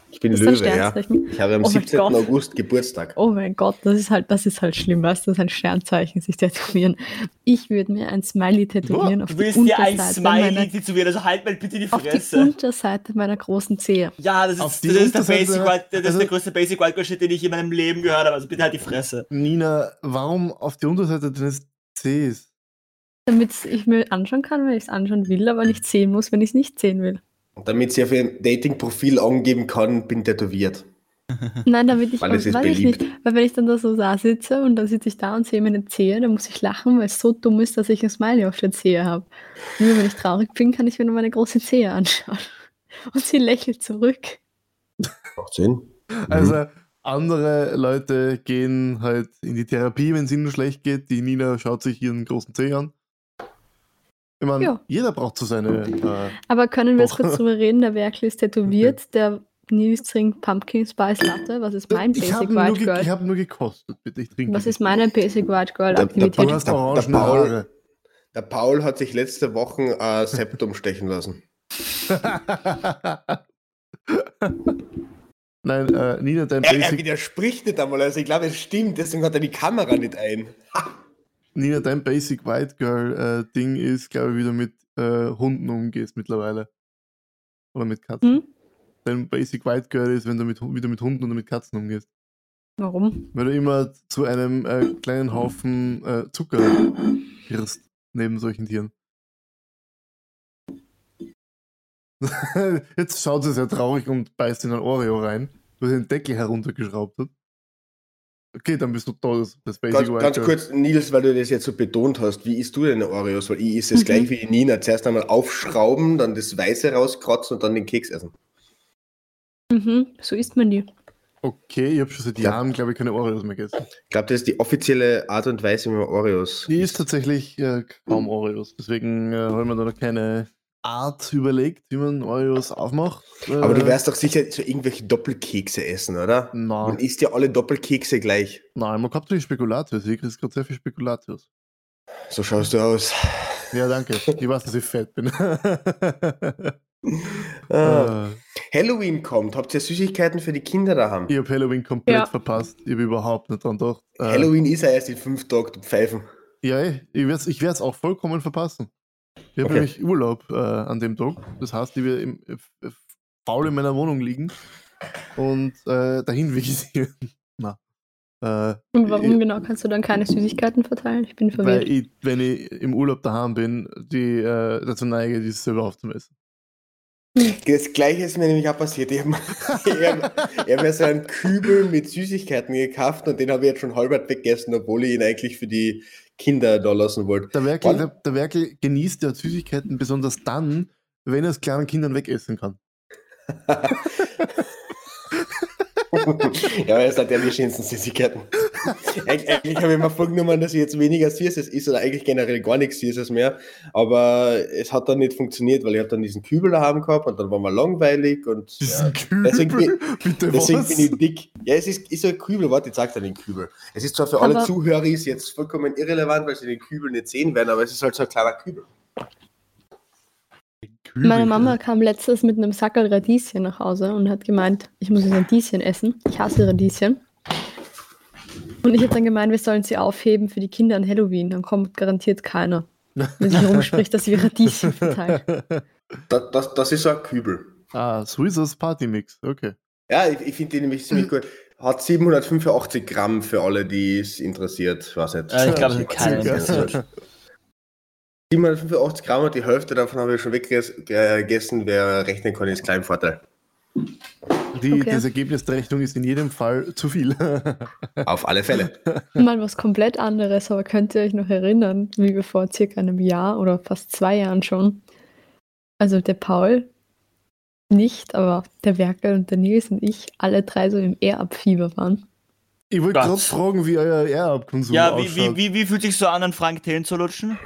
Ich bin
ist
Löwe, ja. Ich habe am
Oh mein
17.
Gott.
August Geburtstag.
Oh mein Gott, das ist halt, das ist halt schlimm, weißt du, das ist ein Sternzeichen, sich tätowieren. Ich würde mir ein Smiley tätowieren auf
Du
die
willst dir ein
Unterseite
Smiley
meiner,
tätowieren, also halt mal bitte die
auf die
Fresse.
Unterseite meiner großen Zehe.
Ja, das ist,
die
das ist, der, Basic Wild, das ist
also-
der größte Basic Wildcard Shit, den ich in meinem Leben gehört habe. Also bitte halt die Fresse.
Nina, warum auf die Unterseite deines Cs?
Damit ich mir anschauen kann, wenn ich es anschauen will, aber nicht sehen muss, wenn ich es nicht sehen will.
Und damit sie auf ihrem Dating-Profil angeben kann, bin tätowiert.
Nein, damit ich,
Weil es ist
weiß ich nicht, weil wenn ich dann da so da sitze und dann sitze ich da und sehe meine Zehe, dann muss ich lachen, weil es so dumm ist, dass ich ein Smiley auf der Zehe habe. Nur wenn ich traurig bin, kann ich mir nur meine große Zehe anschauen. Und sie lächelt zurück.
Macht Sinn.
Also, andere Leute gehen halt in die Therapie, wenn es ihnen schlecht geht. Die Nina schaut sich ihren großen Zeh an. Ich meine,
Ja.
jeder braucht so seine. Äh,
Aber können wir jetzt kurz drüber reden? Der Werkel ist tätowiert, der Nils trinkt Pumpkin Spice Latte. Was ist mein
ich
Basic
habe
White Girl?
ich hab nur gekostet, bitte. Ich trinke.
Was ist meine Basic White Girl
Der- der
Aktivität?
hast
Der-
orange
der Paul-. Der Paul hat sich letzte Woche ein Septum stechen lassen.
Nein, äh, Nina, dein
Er, er
Basic,
widerspricht nicht einmal, also ich glaube, es stimmt, deswegen hat er die Kamera nicht ein.
Nina, dein Basic White Girl äh, Ding ist, glaube ich, wie du mit äh, Hunden umgehst mittlerweile. Oder mit Katzen.
Hm?
Dein Basic White Girl ist, wenn du mit, wie du mit Hunden oder mit Katzen umgehst.
Warum?
Weil du immer zu einem äh, kleinen Haufen äh, Zucker wirst neben solchen Tieren. Jetzt schaut sie sehr traurig und beißt in ein Oreo rein, wo sie den Deckel heruntergeschraubt hat. Okay, dann bist du da, das, Basic
Ganz, ganz kurz, Nils, weil du das jetzt so betont hast, wie isst du deine Oreos? Weil ich ist es
Mhm.
gleich wie die Nina. Zuerst einmal aufschrauben, dann das Weiße rauskratzen und dann den Keks essen.
Mhm, so isst man die.
Okay, ich habe schon seit
Ja.
Jahren, glaube ich, keine Oreos mehr gegessen.
Ich glaube, das ist die offizielle Art und Weise, wie man Oreos.
Die ist tatsächlich äh, kaum Oreos. Deswegen äh, habe ich mir da noch keine Art überlegt, wie man Oreos aufmacht. Äh,
Aber du wirst doch sicher so irgendwelche Doppelkekse essen, oder? Man
Nein,
isst ja alle Doppelkekse gleich.
nein, man hauptsächlich Spekulatius. Ich kriege gerade sehr viel Spekulatius.
So schaust du aus.
Ja, danke. Ich weiß, dass ich fett bin.
Ah.
Äh,
Halloween kommt. Habt ihr Süßigkeiten für die Kinder daheim?
ich habe Halloween komplett
Ja.
verpasst. Ich habe überhaupt nicht dran gedacht. Äh,
Halloween ist ja erst in fünf Tagen, du Pfeifen.
Ja, ey, ich werde es ich werd's auch vollkommen verpassen. Ich habe
Okay.
nämlich Urlaub äh, an dem Tag. Das heißt, ich werde im, äh, faul in meiner Wohnung liegen und äh, dahin vegetieren. Na. Äh,
Und warum
ich-
genau kannst du dann keine Süßigkeiten verteilen? Ich bin
Weil
verwirrt.
ich, wenn ich im Urlaub daheim bin, die äh, dazu neige, die selber aufzumessen.
Das gleiche ist mir nämlich auch passiert. Ich habe hab, hab mir so einen Kübel mit Süßigkeiten gekauft und den habe ich jetzt schon halbert weggegessen, obwohl ich ihn eigentlich für die Kinder da lassen wollte.
Der Werkel, der, der Werkel genießt ja Süßigkeiten besonders dann, wenn er es kleinen Kindern wegessen kann.
ja, aber es hat ja die schönsten Süßigkeiten. Eig eigentlich habe ich mir vorgenommen, dass ich jetzt weniger Süßes ist oder eigentlich generell gar nichts Süßes mehr. Aber es hat dann nicht funktioniert, weil ich habe dann diesen Kübel daheim gehabt und dann war mir langweilig und ja,
Diesen Kübel.
deswegen bin-
Bitte
deswegen
was?
bin ich dick. Ja, es ist, ist ein Kübel, warte, ich zeig dir den Kübel. Es ist zwar für alle
Aber-
Zuhörer jetzt vollkommen irrelevant, weil sie den Kübel nicht sehen werden, aber es ist halt so ein kleiner Kübel.
Kübel.
Meine Mama kam letztes mit einem Sackerl Radieschen nach Hause und hat gemeint, ich muss jetzt Radieschen essen. Ich hasse Radieschen. Und ich habe dann gemeint, wir sollen sie aufheben für die Kinder an Halloween. Dann kommt garantiert keiner. Wenn sich rumspricht, dass wir Radieschen verteilen.
Das, das, das ist so ein Kübel.
Ah, Swizzers Party Mix, okay.
Ja, ich, ich finde den nämlich ziemlich gut. Hat 785 Gramm für alle, die es interessiert. Weiß nicht.
Ja, ich glaube,
keinen. interessiert.
785 Gramm und die Hälfte davon habe ich schon weggegessen. Wer rechnen kann, ist klein Vorteil.
Die,
Okay.
Das Ergebnis der Rechnung ist in jedem Fall zu viel.
Auf alle Fälle.
Mal was komplett anderes, aber könnt ihr euch noch erinnern, wie wir vor circa einem Jahr oder fast zwei Jahren schon, also der Paul nicht, aber der Werkel und der Nils und ich alle drei so im Air-Up-Fieber waren.
ich wollte gerade fragen, wie euer Air-Up-Konsum
Ja, wie,
ausschaut.
wie, wie, wie fühlt sich so an, an Frank Thelen zu lutschen?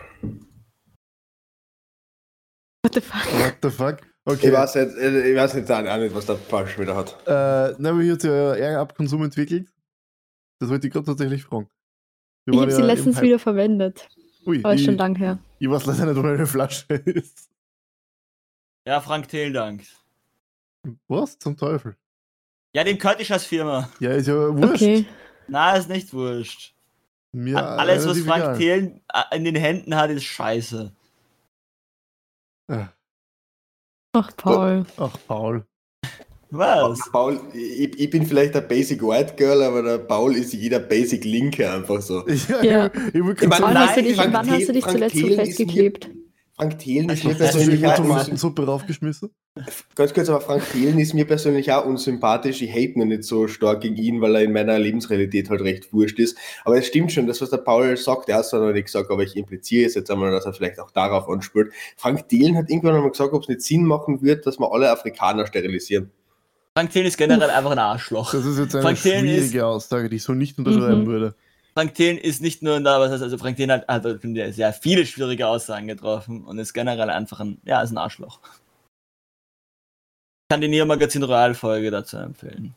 What the fuck?
What the fuck? Okay.
Ich weiß nicht, äh, ich weiß nicht, auch nicht, was der falsch wieder hat.
Äh, na, wie hat sich euer Air-Up-Konsum entwickelt? Das wollte ich gerade tatsächlich fragen. Wir
Ich habe sie
ja im
letztens wieder verwendet,
Ui,
aber ist
ich,
schon lang her.
ich weiß leider nicht, wo eine Flasche ist.
Ja, Frank Thelen dankt.
Was zum Teufel?
Ja, dem gehört die Scheißfirma.
Ja, ist ja wurscht.
Okay.
Na, ist nicht wurscht.
Mir
Alles, was Frank. Thelen äh, in den Händen hat, ist scheiße.
Ach, Paul.
Ach, Paul.
Was?
Paul, ich, ich bin vielleicht der Basic White Girl, aber der Paul ist jeder Basic Linke einfach so.
Ja,
Ja.
ich
Ich
gerade
Wann,
meine,
sagen,
hast du dich, wann hast du dich zuletzt so
ist mir-
festgeklebt?
Frank Thelen ist mir persönlich auch
Tomatensuppe raufgeschmissen?
Ganz kurz, aber Frank Thelen ist mir persönlich auch unsympathisch. Ich hate nur nicht so stark gegen ihn, weil er in meiner Lebensrealität halt recht wurscht ist. Aber es stimmt schon, das, was der Paul sagt, er hat es noch nicht gesagt, aber ich impliziere es jetzt einmal, dass er vielleicht auch darauf anspielt. Frank Thelen hat irgendwann einmal gesagt, ob es nicht Sinn machen wird, dass wir alle Afrikaner sterilisieren.
Frank Thelen ist generell einfach ein Arschloch.
Das ist jetzt eine
Frank Thelen ist-
schwierige Aussage, die ich so nicht unterschreiben
Mhm.
würde.
Frank Thelen ist nicht nur da, was heißt, also Frank Thelen hat, hat finde ich, sehr viele schwierige Aussagen getroffen und ist generell einfach ein, ja, ist ein Arschloch. Ich kann die Neo Magazin Royal Folge dazu empfehlen.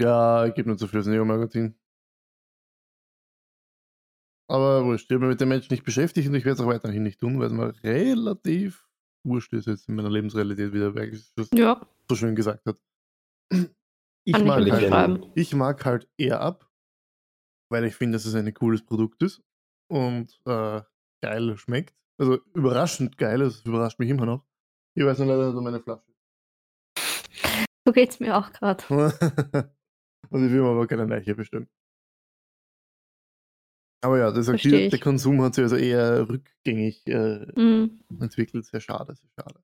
Ja, ich gebe nicht so viel das Neo-Magazin. Aber wurscht, ich habe mich mit dem Menschen nicht beschäftigt und ich werde es auch weiterhin nicht tun, weil es mir relativ wurscht ist jetzt in meiner Lebensrealität, wie der Berg das
Ja,
so schön gesagt hat. Ich
ich
mag, halt, ich mag halt eher ab, weil ich finde, dass es ein cooles Produkt ist und äh, geil schmeckt. Also überraschend geil, das überrascht mich immer noch. Ich weiß noch leider nicht um meine Flasche.
So geht's mir auch gerade.
und ich will mir aber keine Leiche bestimmen. Aber ja, das
Versteh
der, Konsum hat sich also eher rückgängig äh,
Mhm.
entwickelt. Sehr schade, sehr schade.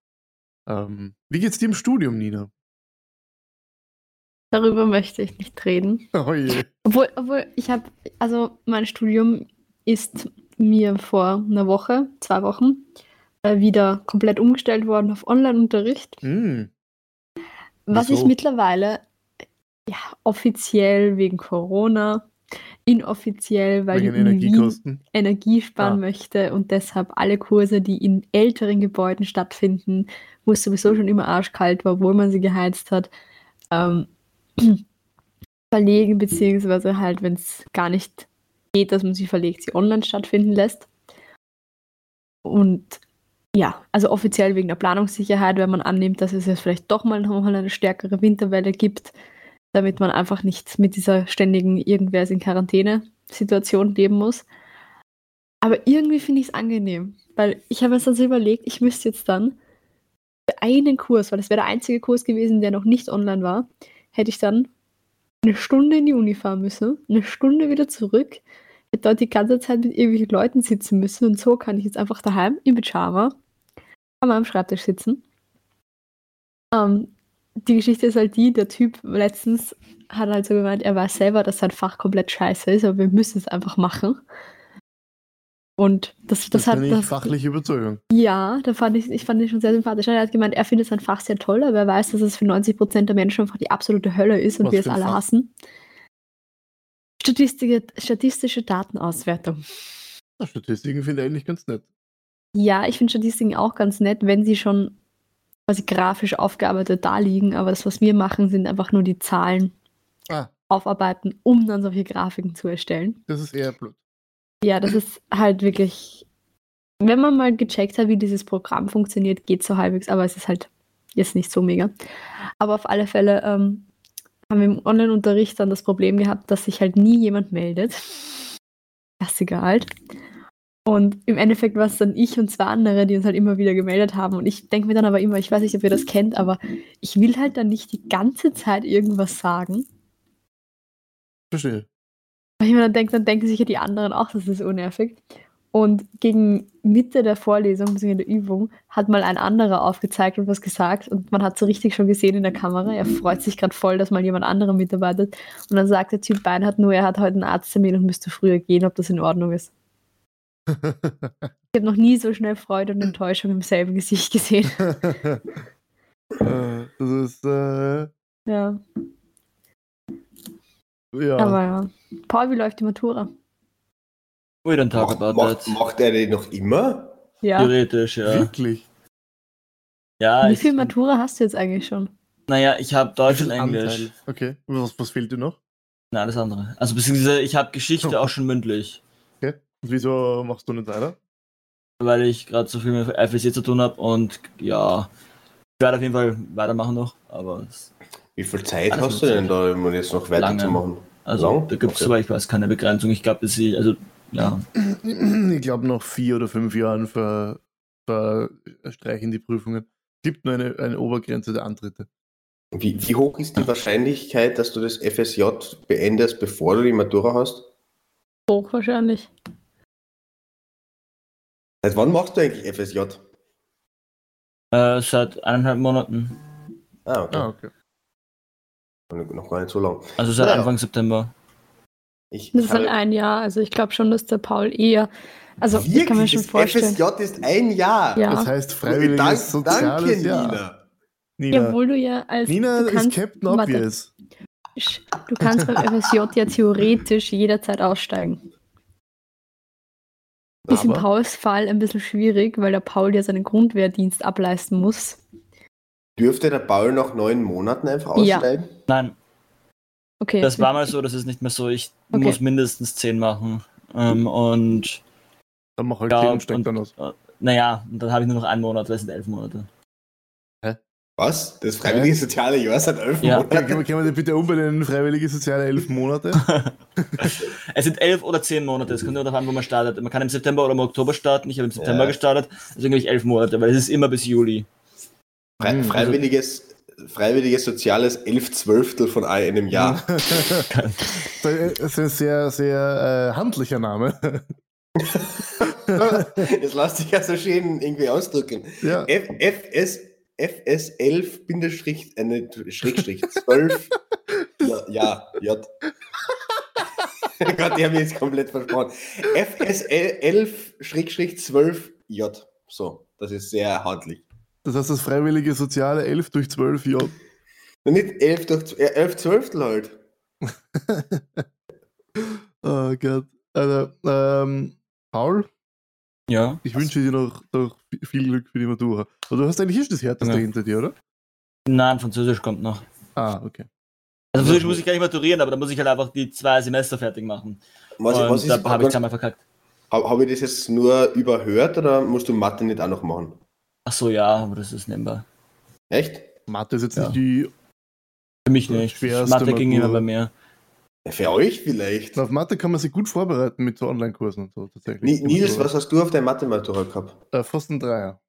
Ähm, wie geht's dir im Studium, Nina?
Darüber möchte ich nicht reden.
Oh je.
Obwohl, obwohl ich habe, also mein Studium ist mir vor einer Woche, zwei Wochen, äh, wieder komplett umgestellt worden auf Online-Unterricht.
Hm.
Was ich mittlerweile ja, offiziell wegen Corona, inoffiziell, weil
Wegen
ich
Energiekosten.
Energie sparen
Ah.
möchte und deshalb alle Kurse, die in älteren Gebäuden stattfinden, wo es sowieso schon immer arschkalt war, obwohl man sie geheizt hat, ähm, verlegen, beziehungsweise halt, wenn es gar nicht geht, dass man sie verlegt, sie online stattfinden lässt. Und ja, also offiziell wegen der Planungssicherheit, wenn man annimmt, dass es jetzt vielleicht doch mal noch mal eine stärkere Winterwelle gibt, damit man einfach nicht mit dieser ständigen irgendwer ist in Quarantäne-Situation leben muss. Aber irgendwie finde ich es angenehm, weil ich habe mir dann so überlegt, ich müsste jetzt dann für einen Kurs, weil das wäre der einzige Kurs gewesen, der noch nicht online war, hätte ich dann eine Stunde in die Uni fahren müssen, eine Stunde wieder zurück, hätte dort die ganze Zeit mit irgendwelchen Leuten sitzen müssen und so kann ich jetzt einfach daheim im Pyjama an meinem Schreibtisch sitzen. Ähm, die Geschichte ist halt die, der Typ letztens hat halt so gemeint, er weiß selber, dass sein Fach komplett scheiße ist, aber wir müssen es einfach machen. Und das, das,
Das,
hat
ist eine
das,
fachliche Überzeugung.
ja, da fand ich, ich fand ihn schon sehr sympathisch. Er hat gemeint, er findet sein Fach sehr toll, aber er weiß, dass es für 90% der Menschen einfach die absolute Hölle ist und
Was
wir es alle
Fach?
hassen. Statistische, statistische Datenauswertung.
Ja, Statistiken finde ich eigentlich ganz nett.
Ja, ich finde Statistiken auch ganz nett, wenn sie schon quasi grafisch aufgearbeitet da liegen, aber das, was wir machen, sind einfach nur die Zahlen
Ah,
aufarbeiten, um dann solche Grafiken zu erstellen.
das ist eher blöd.
Ja, das ist halt wirklich, wenn man mal gecheckt hat, wie dieses Programm funktioniert, geht so halbwegs, aber es ist halt jetzt nicht so mega. Aber auf alle Fälle ähm, haben wir im Online-Unterricht dann das Problem gehabt, dass sich halt nie jemand meldet. Klassiker halt. Und im Endeffekt war es dann ich und zwei andere, die uns halt immer wieder gemeldet haben. Und ich denke mir dann aber immer, ich weiß nicht, ob ihr das kennt, aber ich will halt dann nicht die ganze Zeit irgendwas sagen.
Verstehe.
Ich mir dann denke, dann denken sich ja die anderen auch, das ist unnervig. Und gegen Mitte der Vorlesung, beziehungsweise der Übung, hat mal ein anderer aufgezeigt und was gesagt. Und man hat so richtig schon gesehen in der Kamera, er freut sich gerade voll, dass mal jemand anderer mitarbeitet. Und dann sagt der Typ Beinhardt nur, er hat heute einen Arzttermin und müsste früher gehen, ob das in Ordnung ist. Ich habe noch nie so schnell Freude und Enttäuschung im selben Gesicht gesehen.
Äh, das ist, äh,
Ja,
ja.
aber ja. Paul, wie läuft die Matura?
We don't talk
Macht,
about
macht,
that.
macht er den noch immer?
Ja.
Theoretisch, ja.
Wirklich?
Ja,
Wie
ich,
viel Matura hast du jetzt eigentlich schon?
naja, ich habe Deutsch und
Anteil.
Englisch.
Okay. Und Was, was fehlt dir noch?
Na, alles andere. Also beziehungsweise ich habe Geschichte
Oh.
auch schon mündlich,
Okay. Und wieso machst du nicht weiter?
weil ich gerade so viel mit FSC zu tun habe und ja, ich werde auf jeden Fall weitermachen noch, aber es-
Wie viel Zeit
Alles
hast du denn da, um jetzt noch weiterzumachen?
Also
Lang?
da gibt es,
Okay.
soweit ich weiß, keine Begrenzung. Ich glaube, dass sie, also ja,
Ich glaube, nach vier oder fünf Jahren ver, verstreichen die Prüfungen. Gibt nur eine, eine Obergrenze der Antritte.
Wie, wie hoch ist die Wahrscheinlichkeit, dass du das FSJ beendest, bevor du die Matura hast?
Hoch wahrscheinlich.
Seit wann machst du eigentlich FSJ?
äh, seit eineinhalb Monaten.
Ah, okay.
Ah, okay.
Noch gar nicht so lang.
Also seit
Naja.
Anfang September.
Ich
Das ist dann ein Jahr. Also ich glaube schon, dass der Paul eher. Also ich kann mir
Wirklich?
schon
Das
vorstellen.
FSJ ist ein Jahr.
Ja.
Das heißt freiwilliges
Dank,
soziales
danke,
Jahr.
Nina.
Nina,
Ja, obwohl du ja als
Nina
du
ist
kannst,
Captain
warte.
Obvious.
Du kannst beim FSJ ja theoretisch jederzeit aussteigen. Ist in
Aber
Pauls Fall ein bisschen schwierig, weil der Paul ja seinen Grundwehrdienst ableisten muss.
Dürfte der Paul nach neun Monaten einfach
Ja.
aussteigen?
Nein,
Okay.
das war mal so, das ist nicht mehr so. Ich
Okay.
muss mindestens zehn machen. Ähm, und
dann mach halt
Ja,
10 und steig
und-
dann aus.
naja, und dann habe ich nur noch einen Monat, weil es sind elf Monate.
Was? Das freiwillige soziale Jahr seit elf
Ja.
Können wir, können wir den bitte umbenennen? Freiwillige soziale elf Monate?
Es sind elf oder zehn Monate, es kommt nur darauf an, wo man startet. Man kann im September oder im Oktober starten. Ich habe im September
Ja.
gestartet, deswegen habe ich elf Monate, weil es ist immer bis Juli.
Frei,
Hm,
freiwilliges, freiwilliges soziales elf Zwölftel von einem Jahr.
Das ist ein sehr, sehr äh, handlicher Name.
das lässt sich ja so schön irgendwie ausdrücken.
ja.
F, FS, FS11 Bindestrich, äh, nicht, Schrägstrich 12. ja, ja, J. Gott, die haben mich jetzt komplett versprochen. FS11 Schrägstrich 12 J. So, das ist sehr handlich.
Das heißt, das freiwillige soziale 11 durch 12, ja.
Und nicht 11 durch z- äh, 11 Zwölftel halt.
Oh Gott. Also, ähm, Paul,
Ja.
ich wünsche dir noch, noch viel Glück für die Matura. Aber du hast eigentlich erst das Härteste
Ja.
hinter dir, oder?
Nein, Französisch kommt noch.
Ah, okay.
Also Französisch muss ich gar nicht maturieren, aber da muss ich halt einfach die zwei Semester fertig machen.
Was,
Und
was ist,
da habe ich
habe
zweimal verkackt.
hab ich das jetzt nur überhört oder musst du Mathe nicht auch noch machen?
Ach so, ja, aber das ist nehmbar.
Echt?
Mathe ist jetzt
Ja.
nicht die.
Für mich nicht. Mathe ging immer bei mir.
Ja, für euch vielleicht.
Auf Mathe kann man sich gut vorbereiten mit so Online-Kursen und so tatsächlich.
Ni- Nils, was hast du auf deiner Mathe-Matura gehabt?
Äh, fast ein Dreier.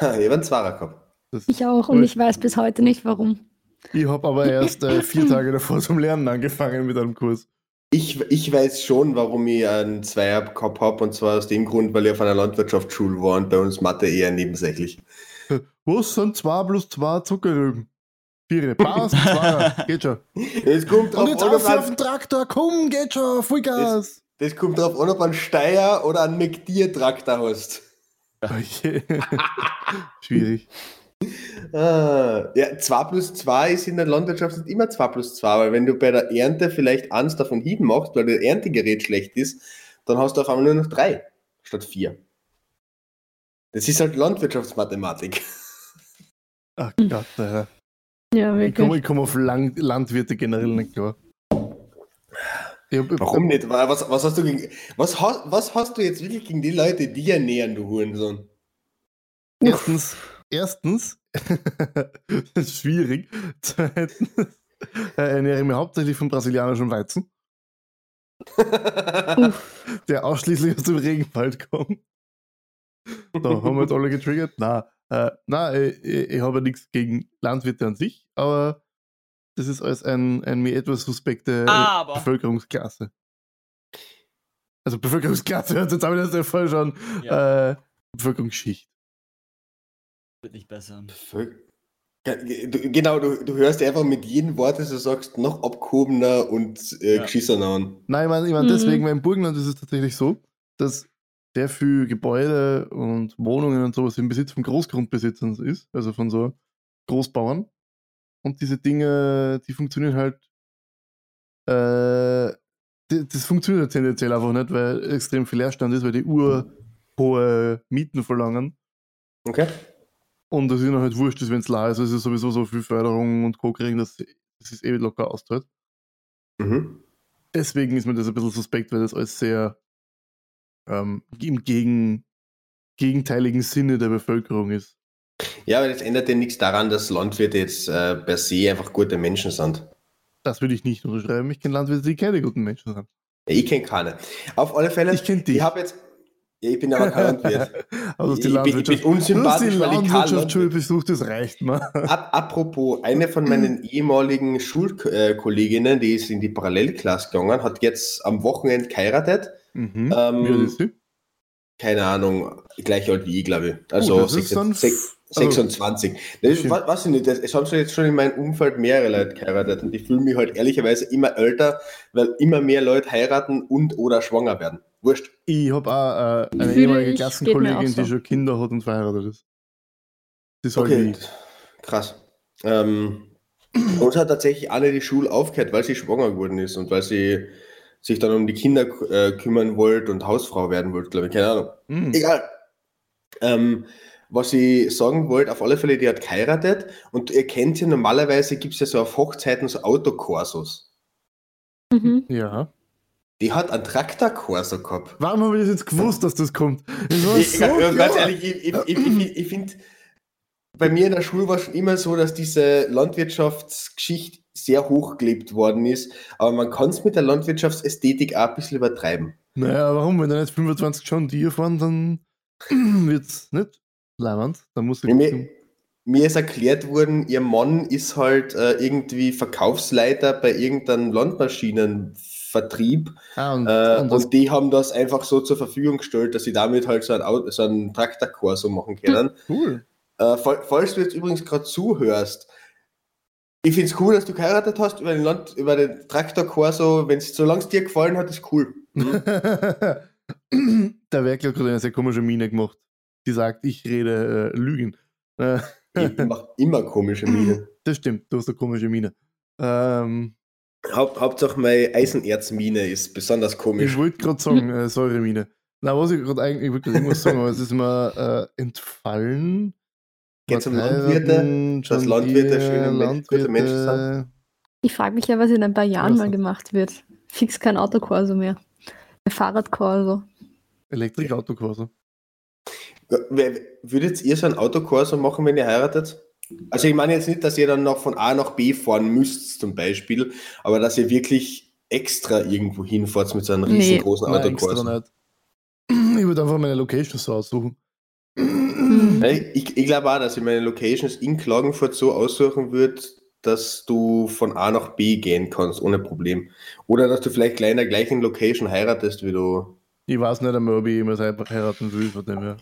Ha, ich habe einen Zweier gehabt.
Das,
Ich auch und ich weiß bis heute nicht warum.
ich habe aber erst äh, vier Tage davor zum Lernen angefangen mit einem Kurs.
Ich, ich weiß schon, warum ich einen Zweier gehabt habe, und zwar aus dem Grund, weil ich auf einer Landwirtschaftsschule war und bei uns Mathe eher nebensächlich.
Was sind 2 plus 2 Zuckerrüben? Vier. Passt, Zweier. Geht schon.
Das kommt
Und jetzt auf auf den Traktor, komm, geht schon, Vollgas.
das kommt drauf an, ob ein Steier oder ein McDeer-Traktor hast.
Okay. Schwierig.
Ah, ja, 2 plus 2 ist in der Landwirtschaft nicht immer 2 plus 2, weil wenn du bei der Ernte vielleicht eins davon hieben machst, weil das Erntegerät schlecht ist, dann hast du auf einmal nur noch 3 statt 4. Das ist halt Landwirtschaftsmathematik.
Ach Gott, Alter.
Ja,
Ich komme
wirklich.
ich komm auf Lang Landwirte generell nicht klar. Hab,
Warum nicht? Was, was hast du gegen, was, hast- was hast du jetzt wirklich gegen die Leute, die dir nähern, du Hurensohn?
Erstens, erstens, das ist schwierig. Zweitens, äh, ernähre ich mich hauptsächlich von brasilianischem Weizen, der ausschließlich aus dem Regenwald kommt. Da haben wir jetzt alle getriggert. Na, äh, na, ich, ich, ich habe nichts gegen Landwirte an sich, aber das ist alles ein, ein mir etwas suspekte
Aber-
Bevölkerungsklasse. Also Bevölkerungsklasse hört jetzt aber das ja voll schon
Ja,
äh, Bevölkerungsschicht.
Wird nicht besser.
Völ- Genau, du, du hörst einfach mit jedem Wort, das du sagst, noch abgehobener und äh,
Ja.
geschissener an.
Nein, ich meine ich mein,
Mhm.
deswegen, weil im Burgenland ist es tatsächlich so, dass sehr viel Gebäude und Wohnungen und sowas im Besitz von Großgrundbesitzern ist, also von so Großbauern. Und diese Dinge, die funktionieren halt, äh, das funktioniert halt tendenziell einfach nicht, weil extrem viel Leerstand ist, weil die urhohe Mieten verlangen.
Okay?
Und das ist ihnen halt wurscht, wenn es leer ist. Es ist sowieso so viel Förderung und Co. kriegen, dass das ist eh locker austeilt.
Mhm.
deswegen ist mir das ein bisschen suspekt, weil das alles sehr ähm, im gegen, gegenteiligen Sinne der Bevölkerung ist.
Ja, aber das ändert ja nichts daran, dass Landwirte jetzt äh, per se einfach gute Menschen sind.
Das würde ich nicht unterschreiben. Ich kenne Landwirte, die keine guten Menschen sind.
Ja, ich kenne keine. Auf alle Fälle,
Ich kenne dich.
ich habe jetzt. Ja, ich bin aber kein Landwirt.
also
Ich
die
bin- ich bin
Landwirtschaft.
unsympathisch,
du hast die
ich
Landwirtschaftsschule
Landwirt-
besucht, das reicht mal.
Ap apropos, eine von meinen ehemaligen Schulkolleginnen, die ist in die Parallelklasse gegangen, hat jetzt am Wochenende geheiratet.
Mhm.
Ähm,
Wie alt ist sie?
Keine Ahnung, gleich alt wie ich, glaube ich. Also
Oh, ist dann
26.
f- also-
26. Das ist, wa- weiß ich nicht, das, es haben schon jetzt schon in meinem Umfeld mehrere Leute geheiratet und ich fühle mich halt ehrlicherweise immer älter, weil immer mehr Leute heiraten und oder schwanger werden. Wurscht.
Ich habe auch äh, eine ehemalige Klassenkollegin, die schon Kinder hat und verheiratet ist. Die soll
Okay,
wie.
krass. Ähm, uns hat tatsächlich alle die Schule aufgehört, weil sie schwanger geworden ist und weil sie sich dann um die Kinder äh, kümmern wollte und Hausfrau werden wollte, glaube ich. Keine Ahnung.
Mhm.
Egal. Ähm, was ich sagen wollte, auf alle Fälle, die hat geheiratet und ihr kennt ja normalerweise, gibt es ja so auf Hochzeiten so Autokorsos.
Mhm.
Ja.
Die hat einen Traktorkorso gehabt.
Warum habe ich das jetzt gewusst, dass das kommt? Das war
Ich,
so
ja, ganz ehrlich, ich, ich, ich, ich, finde, bei mir in der Schule war schon immer so, dass diese Landwirtschaftsgeschichte sehr hochgelebt worden ist, aber man kann es mit der Landwirtschaftsästhetik auch ein bisschen übertreiben.
Naja, warum? Wenn da nicht 25 John Deere fahren, dann wird es nicht leibend. Dann muss ich.
Mir, mir ist erklärt worden, ihr Mann ist halt äh, irgendwie Verkaufsleiter bei irgendeinem Landmaschinenvertrieb
Ah, und,
äh,
und
und die haben das einfach so zur Verfügung gestellt, dass sie damit halt so ein, Auto, so einen Traktorkorso machen können.
cool.
Äh, fall- falls du jetzt übrigens gerade zuhörst, ich finde es cool, dass du geheiratet hast über den, Land, über den Traktor-Corso. Wenn es solange es dir gefallen hat, ist cool. Hm?
Der Werkler hat gerade eine sehr komische Miene gemacht. Die sagt, ich rede äh, Lügen.
Ich mache immer komische Miene.
das stimmt, du hast eine komische Miene. Ähm,
Haupt, Hauptsache meine Eisenerzmine ist besonders
ich
komisch.
wollte gerade sagen, äh, Säuremine. Na, was ich gerade eigentlich, ich wollte gerade irgendwas sagen, aber es ist mir äh, entfallen.
Geht's um
Wort
Landwirte? Dass Landwirte schöne gute Menschen sind?
Landwirte.
Ich frage mich ja, was in ein paar Jahren
Was
mal gemacht wird. Fix kein Autokorso mehr. Ein Fahrradkorso.
Elektrikautokurse.
Wer- Würdet ihr so ein Autokorso machen, wenn ihr heiratet? Also ich meine jetzt nicht, dass ihr dann noch von A nach B fahren müsst zum Beispiel, aber dass ihr wirklich extra irgendwo hinfahrt mit so einem
Nee.
riesengroßen
Nein, extra
Autokorso.
nicht. Ich würde einfach meine Location so aussuchen.
Ja, Ich, ich glaube auch, dass ich meine Locations in Klagenfurt so aussuchen würde, dass du von A nach B gehen kannst, ohne Problem. Oder dass du vielleicht gleich in der gleichen Location heiratest, wie du.
Ich weiß nicht einmal, ob ich jemals heiraten will, von dem her.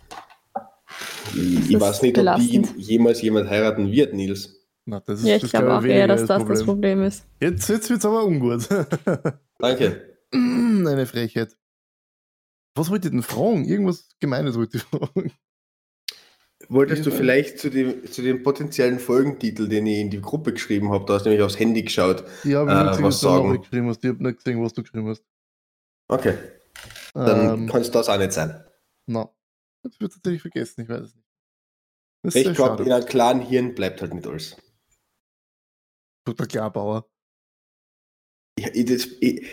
Ich, ich
ist
weiß nicht, ob die
belastend.
jemals jemand heiraten wird, Nils.
Na, das ist,
Ja, ich
das
glaube
glaub
auch eher, dass das
Problem.
das Problem ist.
Jetzt, jetzt wird es aber ungut.
Danke.
Eine Frechheit. Was wollt ihr denn fragen? Irgendwas Gemeines wollt ihr fragen.
Wolltest du
Ja.
vielleicht zu dem, zu dem potenziellen Folgentitel, den ich in die Gruppe geschrieben habe, da hast du nämlich aufs Handy geschaut.
Ich habe
Äh, was
was du noch
sagen?
geschrieben hast. Ich habe nicht gesehen, was du geschrieben hast.
Okay, dann
Ähm,
kann es das auch nicht sein.
na, das wird tatsächlich vergessen, ich weiß es nicht. Das
Ich glaube, in einem klaren Hirn bleibt halt nicht alles.
Dr. Klarbauer.
Ich, ich, das, ich,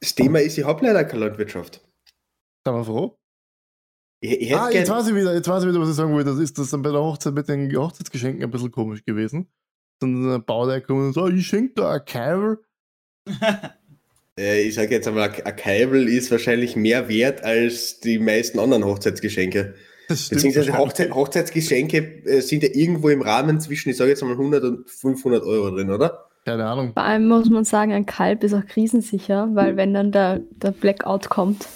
das Thema ist, ich habe leider keine Landwirtschaft.
Sind wir froh?
Ich, ich
Ah, jetzt weiß ich wieder, jetzt weiß ich wieder, was ich sagen wollte. Das ist das dann bei der Hochzeit mit den Hochzeitsgeschenken ein bisschen komisch gewesen. Dann ein Bauer kommt und sagt, ich schenke da ein Keivel.
äh, ich sage jetzt einmal, ein Keibel ist wahrscheinlich mehr wert als die meisten anderen Hochzeitsgeschenke.
Das stimmt
Beziehungsweise. Hochzeit, Hochzeitsgeschenke äh, sind ja irgendwo im Rahmen zwischen, ich sage jetzt mal 100 und 500 Euro drin, oder?
Keine Ahnung.
Vor allem muss man sagen, ein Kalb ist auch krisensicher, weil wenn dann der, der Blackout kommt,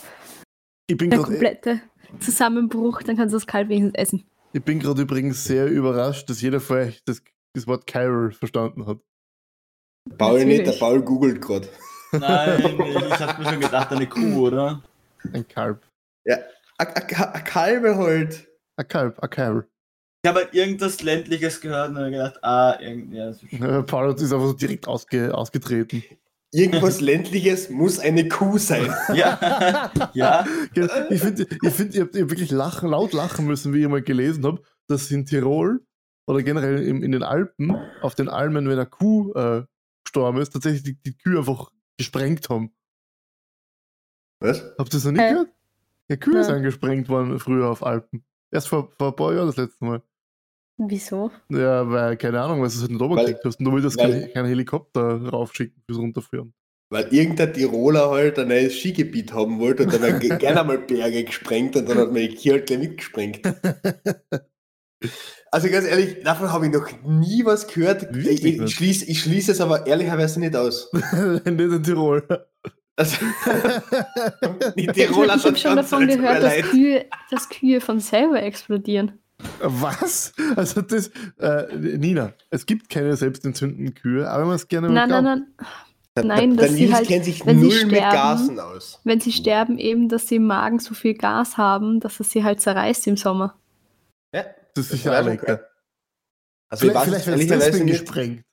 Ich bin
der
gerade
komplette Zusammenbruch, dann kannst du das Kalb wenigstens essen.
ich bin gerade übrigens sehr überrascht, dass jeder von euch das, das Wort Keivel verstanden hat.
Paul nicht, der. Paul googelt gerade.
Nein, ich hab mir schon gedacht, eine Kuh, oder?
Ein Kalb.
Ein Kalbe halt.
Ein Kalb, ein Keivel.
Ich habe halt irgendwas Ländliches gehört und habe gedacht, ah, irgendwie. Ja, ist
Äh, Paul ist einfach so direkt ausge, ausgetreten.
Irgendwas ländliches muss eine Kuh sein.
ja, ja.
Ich finde, ich, find, ich habe wirklich lachen, laut lachen müssen, wie ich mal gelesen habe, dass in Tirol oder generell in, in den Alpen, auf den Almen, wenn eine Kuh äh, gestorben ist, tatsächlich die, die Kühe einfach gesprengt haben.
Was?
Habt ihr das noch nicht
Hä?
gehört? Ja, Kühe
Nein.
sind gesprengt worden früher auf Alpen. Erst vor, vor ein paar Jahren das letzte Mal.
Wieso?
Ja, weil, keine Ahnung, was du halt nicht
Weil-
runtergekriegt hast. Und du willst
weil-
keinen kein Helikopter raufschicken fürs Runterführen.
Weil irgendein Tiroler halt ein neues Skigebiet haben wollte und dann hat er gerne mal Berge gesprengt und dann hat man hier halt gleich mitgesprengt. Also ganz ehrlich, davon habe ich noch nie was gehört. Ich, ich, schließe, ich schließe es aber ehrlicherweise nicht aus.
nicht in Tirol.
Also, die
Ich,
Tiroler
ich habe schon davon gehört, dass. Kühe, dass Kühe von selber explodieren.
Was? Also das, äh, Nina, es gibt keine selbstentzündenden Kühe, aber wenn man es gerne
Nein,
glaubt.
nein, nein. Nein, dass sie halt, wenn sie
null mit
sterben-
Gasen aus.
wenn sie sterben, eben, dass sie im Magen so viel Gas haben, dass es sie halt zerreißt im Sommer.
Das ist
das
sicher lecker.
gehört. Also ich
Vielleicht,
weiß,
vielleicht
jetzt ehrlicherweise nicht,
gesprengt.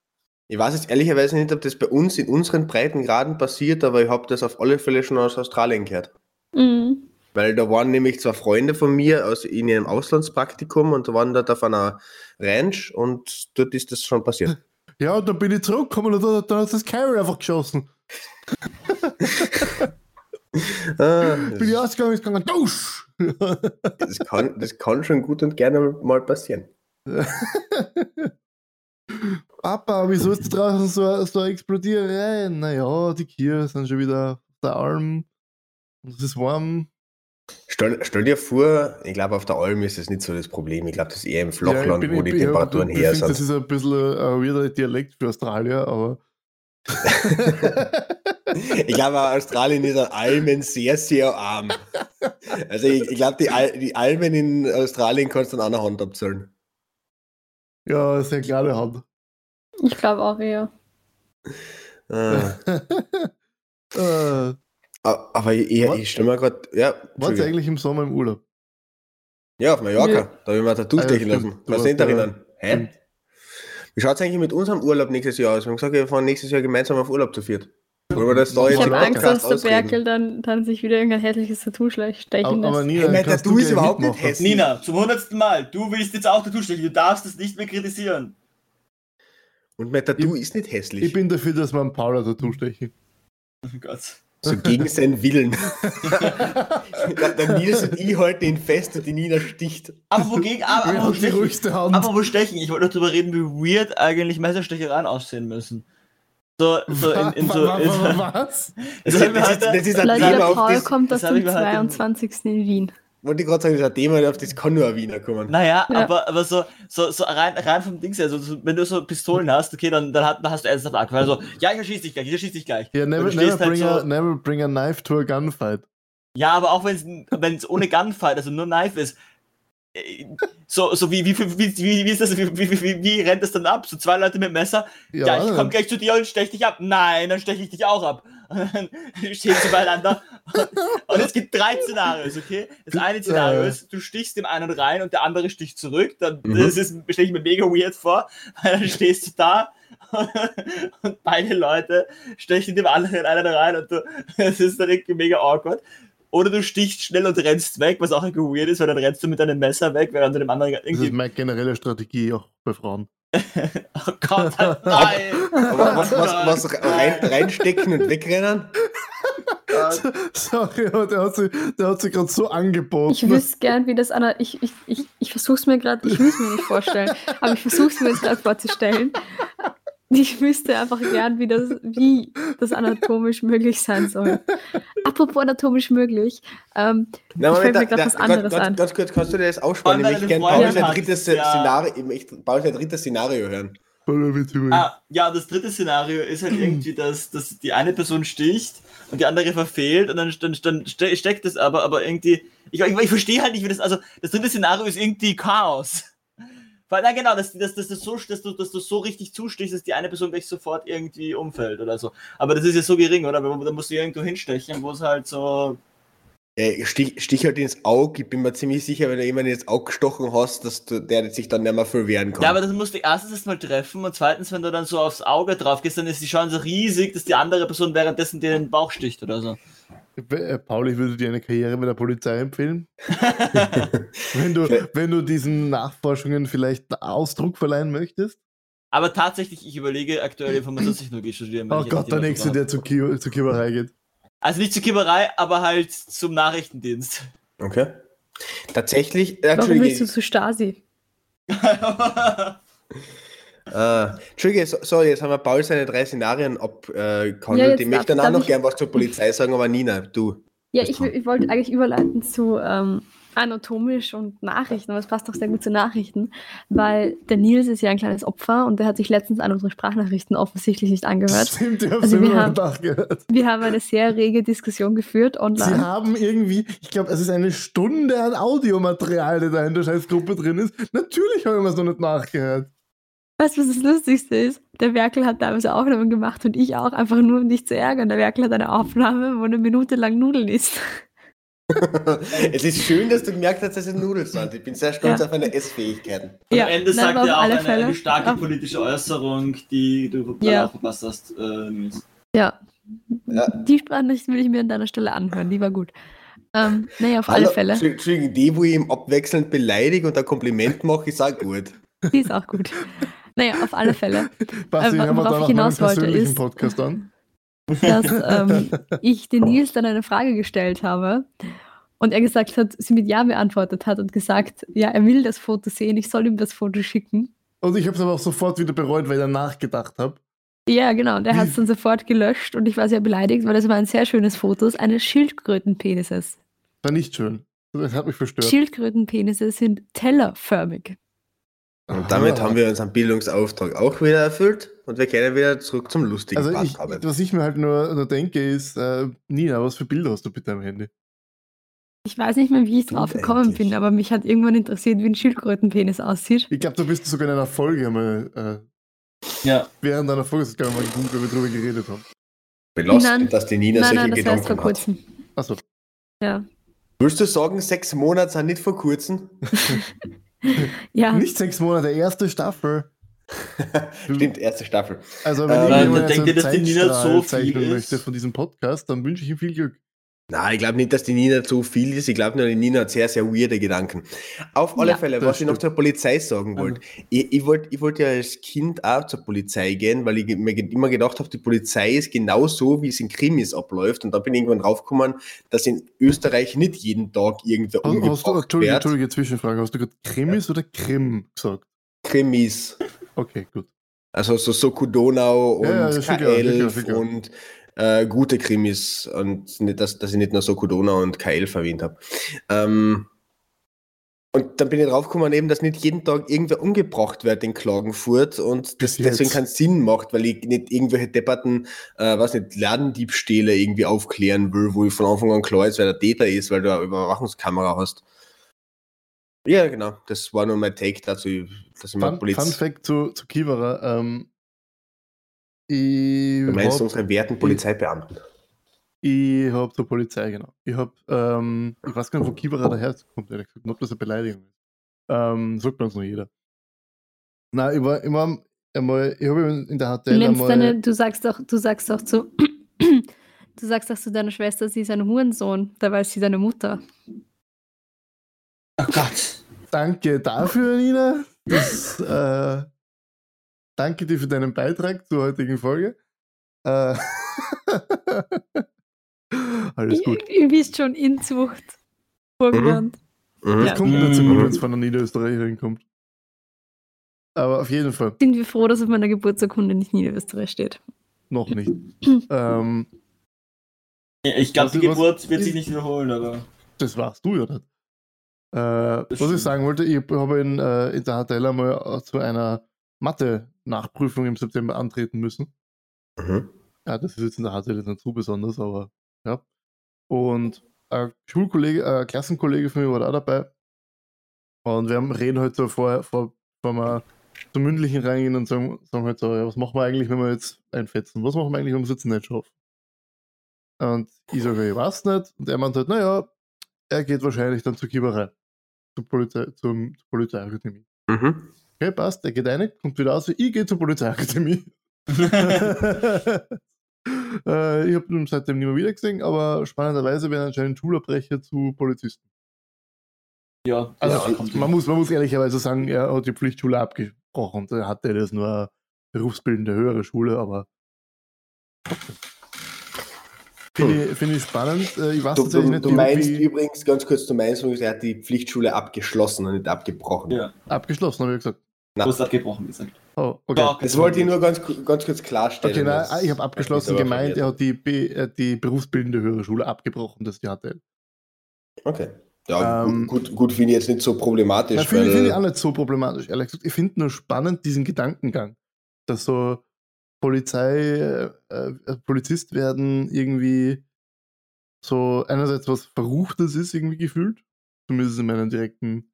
ich weiß jetzt ehrlicherweise nicht, ob das bei uns in unseren Breitengraden passiert, aber ich habe das auf alle Fälle schon aus Australien gehört.
Mhm.
Weil da waren nämlich zwei Freunde von mir aus, in ihrem Auslandspraktikum und waren dort auf einer Ranch und dort ist das schon passiert.
Ja, und dann bin ich zurückgekommen und dann, dann hat das Carry einfach geschossen.
Ah,
Bin ich
das,
ausgegangen, ist gegangen, dusch!
das, kann, das kann schon gut und gerne mal passieren.
Papa, wieso ist da draußen so, so explodieren? Naja, die Kühe sind schon wieder auf der Alm. Und es ist warm.
Stell, stell dir vor, ich glaube, auf der Alm ist das nicht so das Problem. Ich glaube, das ist eher im
Ja, ich
Flachland,
bin-
wo
ich
die
bin-
Temperaturen
ich
her
Das
sind.
ist ein bisschen ein weirder Dialekt für Australier, aber.
Ich glaube, Australien ist an Almen sehr, sehr arm. Also ich, ich glaube, die, Al die Almen in Australien kannst du an einer Hand abzählen.
ja, sehr kleine Hand.
Ich glaube auch eher.
Ah.
äh,
A- Aber ich, ich, stelle mir gerade, ja,
Warst du eigentlich im Sommer im Urlaub?
ja, auf Mallorca,
Nö.
da habe ich mir ein Tattoo
Ah, ja,
stechen lassen.
Du
Kannst du nicht erinnern? Hä? Wie schaut es eigentlich mit unserem Urlaub nächstes Jahr aus? Wir haben gesagt, wir fahren nächstes Jahr gemeinsam auf Urlaub zu viert. Wollen wir das da
Ich
Ich habe. Angst, dass der? Berkel dann, dann sich wieder irgendein hässliches Tattoo stechen
Aber, aber
lässt.
Nina,
Hey, mein Tattoo
du
ist überhaupt nicht hässlich.
Nina, zum hundertsten Mal, du willst jetzt auch Tattoo stechen, du darfst das nicht mehr kritisieren.
Und mein Tattoo ist nicht hässlich.
Ich bin dafür, dass wir einen Paula Tattoo stechen.
Oh Gott.
So gegen seinen Willen. der, Nils und ich halten ihn fest und die Nina sticht.
Aber wogegen, aber, aber, wo
die
stechen, aber wo stechen? Ich wollte noch drüber reden, wie weird eigentlich Messerstechereien aussehen müssen. So, so in, in so. In,
was?
das
Das, das, ist, das ein
Leute,
Thema,
der
auf
Paul
das,
kommt
das ich
dem
mir heute-
22. in Wien.
Wollte ich gerade sagen, das ist ein Thema, auf das kann nur ein Wiener kommen.
Naja,
Ja.
aber, aber so, so, so rein, rein vom Dings her, so, so, wenn du so Pistolen hast, okay, dann, dann, hat, dann hast du ernsthaft Angst. Weil so, ja, ich erschieß dich gleich, ich erschieß dich gleich.
Ja, never,
du
never,
stehst halt
bring a,
so-
never bring a knife to a gunfight.
Ja, aber auch wenn es ohne Gunfight, also nur Knife ist, äh, so, so wie, wie, wie, wie, wie, wie ist das, wie, wie, wie, wie rennt das dann ab? So zwei Leute mit Messer, ja, ich komme gleich zu dir und stech dich ab. Nein, dann steche ich dich auch ab. Und dann stehen sie beieinander. Und, und es gibt drei Szenarios, okay? Das eine Szenario ist, du stichst dem einen rein und der andere sticht zurück. Dann,
Mhm.
Das ist, stelle ich mir mega weird vor, weil dann stehst du da und beide Leute stechen dem anderen einen rein und du, das ist dann irgendwie mega awkward. Oder du stichst schnell und rennst weg, was auch irgendwie weird ist, weil dann rennst du mit deinem Messer weg, während du dem anderen
Das ist
irgendwie.
meine generelle Strategie auch bei Frauen.
Oh Gott, nein!
Aber was, was, was rein, reinstecken und wegrennen?
Sorry, aber der hat sich, der hat sich gerade so angeboten.
Ich wüsste gern, wie das Anna. Ich, ich, ich, ich versuche es mir gerade, ich will es mir nicht vorstellen, aber ich versuche es mir jetzt gerade vorzustellen. Ich wüsste einfach gern, wie das, wie das anatomisch möglich sein soll. Apropos anatomisch möglich, ähm,
Nein,
Ich fällt mir
da- da-
was anderes
ganz,
an.
Ganz kurz, kannst du dir das ausspannen? Ich gerne ein drittes
ja.
Szenario, ich möchte Paul ein drittes Szenario hören.
Ah, ja, das dritte Szenario ist halt irgendwie, dass, dass die eine Person sticht und die andere verfehlt und dann, dann, dann ste- steckt es aber, aber irgendwie. Ich, ich, ich verstehe halt nicht, wie das. Also, das dritte Szenario ist irgendwie Chaos. Weil, na genau, dass, dass, dass, das so, dass, du, dass du so richtig zustichst, dass die eine Person gleich sofort irgendwie umfällt oder so. Aber das ist ja so gering, oder? Da musst du irgendwo hinstechen, wo es halt so.
Äh, stich, stich halt ins Auge. Ich bin mir ziemlich sicher, wenn du jemanden ins Auge gestochen hast, dass du, der sich dann nicht mehr viel wehren kann.
Ja, aber das musst du erstens erstmal treffen und zweitens, wenn du dann so aufs Auge drauf gehst, dann ist die Chance riesig, dass die andere Person währenddessen dir in den Bauch sticht oder so.
Äh, Paul, ich würde dir eine Karriere bei der Polizei empfehlen. wenn, du, wenn du diesen Nachforschungen vielleicht Ausdruck verleihen möchtest.
Aber tatsächlich, ich überlege aktuell Informationstechnologie studieren.
Oh Gott, der Nächste, der zur, Ki zur Kieberei geht.
Also nicht zur Kieberei, aber halt zum Nachrichtendienst.
Okay. Tatsächlich, äh,
warum willst du zu Stasi?
Äh, Entschuldige, so, sorry, jetzt haben wir Paul seine drei Szenarien abgehandelt.
Ja, jetzt
ich möchte dann auch noch gern was zur Polizei sagen, aber Nina, du.
Ja,
Bist
ich, ich wollte eigentlich überleiten zu ähm, anatomisch und Nachrichten, aber es passt auch sehr gut zu Nachrichten, weil der Nils ist ja ein kleines Opfer und der hat sich letztens an unsere Sprachnachrichten offensichtlich nicht angehört.
Stimmt, ich
Also wir haben-
nachgehört.
Wir haben eine sehr rege Diskussion geführt
Sie
online.
haben irgendwie, ich glaube, es ist eine Stunde an Audiomaterial, der da in der scheiß Gruppe drin ist. Natürlich habe ich mir es noch nicht nachgehört.
Weißt du, was das Lustigste ist? Der Werkel hat teilweise Aufnahmen gemacht und ich auch, einfach nur um dich zu ärgern. Der Werkel hat eine Aufnahme, wo eine Minute lang Nudeln isst.
es ist schön, dass du gemerkt hast, dass es Nudeln sind. Ich bin sehr stolz
Ja.
auf deine Essfähigkeiten.
Ja,
am Ende sagt er
auf
auch
alle
eine,
Fälle.
eine starke
Auf-
politische Äußerung, die du
Ja.
auch verpasst hast, äh, Nils.
Ja.
Ja.
Die Sprachnachricht will ich mir an deiner Stelle anhören, die war gut. Ähm, naja, auf alle
Hallo,
Fälle.
Entschuldigung, die, wo ich ihm abwechselnd beleidige und ein Kompliment mache, ist auch gut.
Die ist auch gut. Naja, auf alle Fälle.
Basti,
Äh, worauf ich
noch
hinaus wollte, ist-
Podcast an.
dass ähm, ich den Nils dann eine Frage gestellt habe und er gesagt hat, sie mit Ja beantwortet hat und gesagt, ja, er will das Foto sehen, ich soll ihm das Foto schicken.
Und ich habe es aber auch sofort wieder bereut, weil ich danach gedacht habe.
Ja, genau, und er hat es dann sofort gelöscht und ich war sehr beleidigt, weil das war ein sehr schönes Foto eines Schildkrötenpenises.
War nicht schön. Das hat mich verstört.
Schildkrötenpenisse sind tellerförmig.
Und damit
Aha.
haben wir unseren Bildungsauftrag auch wieder erfüllt und wir kehren wieder zurück zum lustigen
Also
Part
ich, was ich mir halt nur, nur denke, ist, äh, Nina, was für Bilder hast du bitte am Handy?
Ich weiß nicht mehr, wie ich drauf gekommen
endlich.
bin, aber mich hat irgendwann interessiert, wie ein Schildkrötenpenis aussieht.
Ich glaube, du bist sogar in einer Folge einmal, äh,
Ja.
während einer Folge ist ich, mal geguckt, weil wir drüber geredet haben.
Belastend,
Nein.
dass die Nina
nein,
solche
nein, das war erst
Gedanken
vor
hat.
kurzem.
Achso.
Ja.
Willst du sagen, sechs Monate sind nicht vor kurzem?
Ja,
Nicht sechs Monate, erste Staffel.
Stimmt, erste Staffel.
Also, wenn
Äh,
ich einen
dass die Nina so viel
zeichnen
ist?
möchte von diesem Podcast, dann wünsche ich ihm viel Glück.
Nein, ich glaube nicht, dass die Nina so viel ist. Ich glaube nur, die Nina hat sehr, sehr weirde Gedanken. Auf alle
Ja.
Fälle, was ich noch
stimmt.
zur Polizei sagen wollte. Ich, ich wollte ich wollt ja als Kind auch zur Polizei gehen, weil ich mir immer gedacht habe, die Polizei ist genau so, wie es in Krimis abläuft. Und da bin ich irgendwann draufgekommen, dass in Österreich nicht jeden Tag irgendwer
Hast, hast du,
umgebracht
Entschuldige. Entschuldige, Zwischenfrage, hast du gerade Krimis oder Krim gesagt?
Krimis.
Okay, gut.
Also so Soko Donau und
Ja, ja, das ist schon klar, schon klar,
K11
schon klar.
und äh, gute Krimis und nicht, dass, dass ich nicht nur Soko Donau und K11 erwähnt habe. Ähm, und dann bin ich draufgekommen, eben, dass nicht jeden Tag irgendwer umgebracht wird in Klagenfurt und das deswegen keinen Sinn macht, weil ich nicht irgendwelche depperten, äh, was nicht, Ladendiebstähle irgendwie aufklären will, wo ich von Anfang an klar ist, wer der Täter ist, weil du eine Überwachungskamera hast. Ja, genau. Das war nur mein Take dazu, dass ich mal
Fun. Fun Fact zu, zu Kiewerer. Ähm, ich
Du meinst
hab-
unsere werten Polizeibeamten.
Ich habe zur Polizei, genau. Ich habe, ähm, ich weiß gar nicht, wo Kiewerer daherkommt, ehrlich gesagt, ob das eine Beleidigung ist. Ähm, sagt man uns noch jeder. Nein, ich war, ich war einmal, ich habe in der
du
HTL
nennst
einmal,
deine, du sagst doch, du sagst doch zu, du sagst doch zu deiner Schwester, sie ist ein Hurensohn, dabei ist sie deine Mutter.
Oh Gott.
danke dafür, Nina. Das, äh, danke dir für deinen Beitrag zur heutigen Folge. Äh, alles gut.
Ihr, ihr wisst schon, Inzucht vorgewarnt.
Mhm.
Ja.
Kommt nicht so gut,
Mhm.
wenn es von einer Niederösterreicherin kommt. Aber auf jeden Fall,
Sind wir froh, dass auf meiner Geburtsurkunde nicht Niederösterreich steht.
noch nicht. ähm,
Ich glaube,
Was-
die
was-
Geburt wird sich nicht wiederholen, aber.
das warst du ja nicht. Äh, was ich sagen wollte, ich habe in, äh, in der HTL einmal äh, zu einer Mathe-Nachprüfung im September antreten müssen.
Mhm.
Ja, das ist jetzt in der HTL jetzt nicht so besonders, aber ja. Und ein Schulkollege, ein Klassenkollege von mir war da dabei. Und wir haben, reden halt so vor, vor, vor wir zum mündlichen reingehen und sagen, sagen halt so, ja, was machen wir eigentlich, wenn wir jetzt einfetzen? Was machen wir eigentlich, wenn wir es jetzt nicht schaffen? Und ich sage, ich weiß nicht. Und er meint halt, naja, er geht wahrscheinlich dann zur Kieberei. Zur Polizei, zum, zur Polizeiakademie.
Mhm.
Okay, passt, er geht rein, kommt wieder raus, ich gehe zur Polizeiakademie. äh, ich habe ihn seitdem nicht mehr wieder gesehen, aber spannenderweise werden anscheinend Schulabbrecher zu Polizisten.
ja,
Also
ja, kommt
man, muss, man muss ehrlicherweise sagen, er hat die Pflichtschule abgebrochen. Da hatte das nur berufsbildende höhere Schule, aber. Finde ich, find ich spannend. Äh, Ich weiß
Du,
tatsächlich
du,
nicht,
du meinst
wie
übrigens, ganz kurz, du meinst, er hat die Pflichtschule abgeschlossen und nicht abgebrochen.
Ja,
abgeschlossen, habe ich gesagt.
Du hast abgebrochen gesagt.
Oh, okay.
Ja,
Das wollte ich nur ganz, ganz kurz klarstellen.
Okay, nein, ich habe abgeschlossen gemeint, er hat die, äh, die berufsbildende höhere Schule abgebrochen, das die hatte.
Okay. Ja,
Ähm,
gut, gut, finde ich jetzt nicht so problematisch.
Ja, finde find ich auch nicht so problematisch, ehrlich gesagt. Ich finde nur spannend diesen Gedankengang, dass so Polizei, äh, äh, Polizist werden irgendwie so einerseits was Verruchtes ist, irgendwie gefühlt. Zumindest in meinen direkten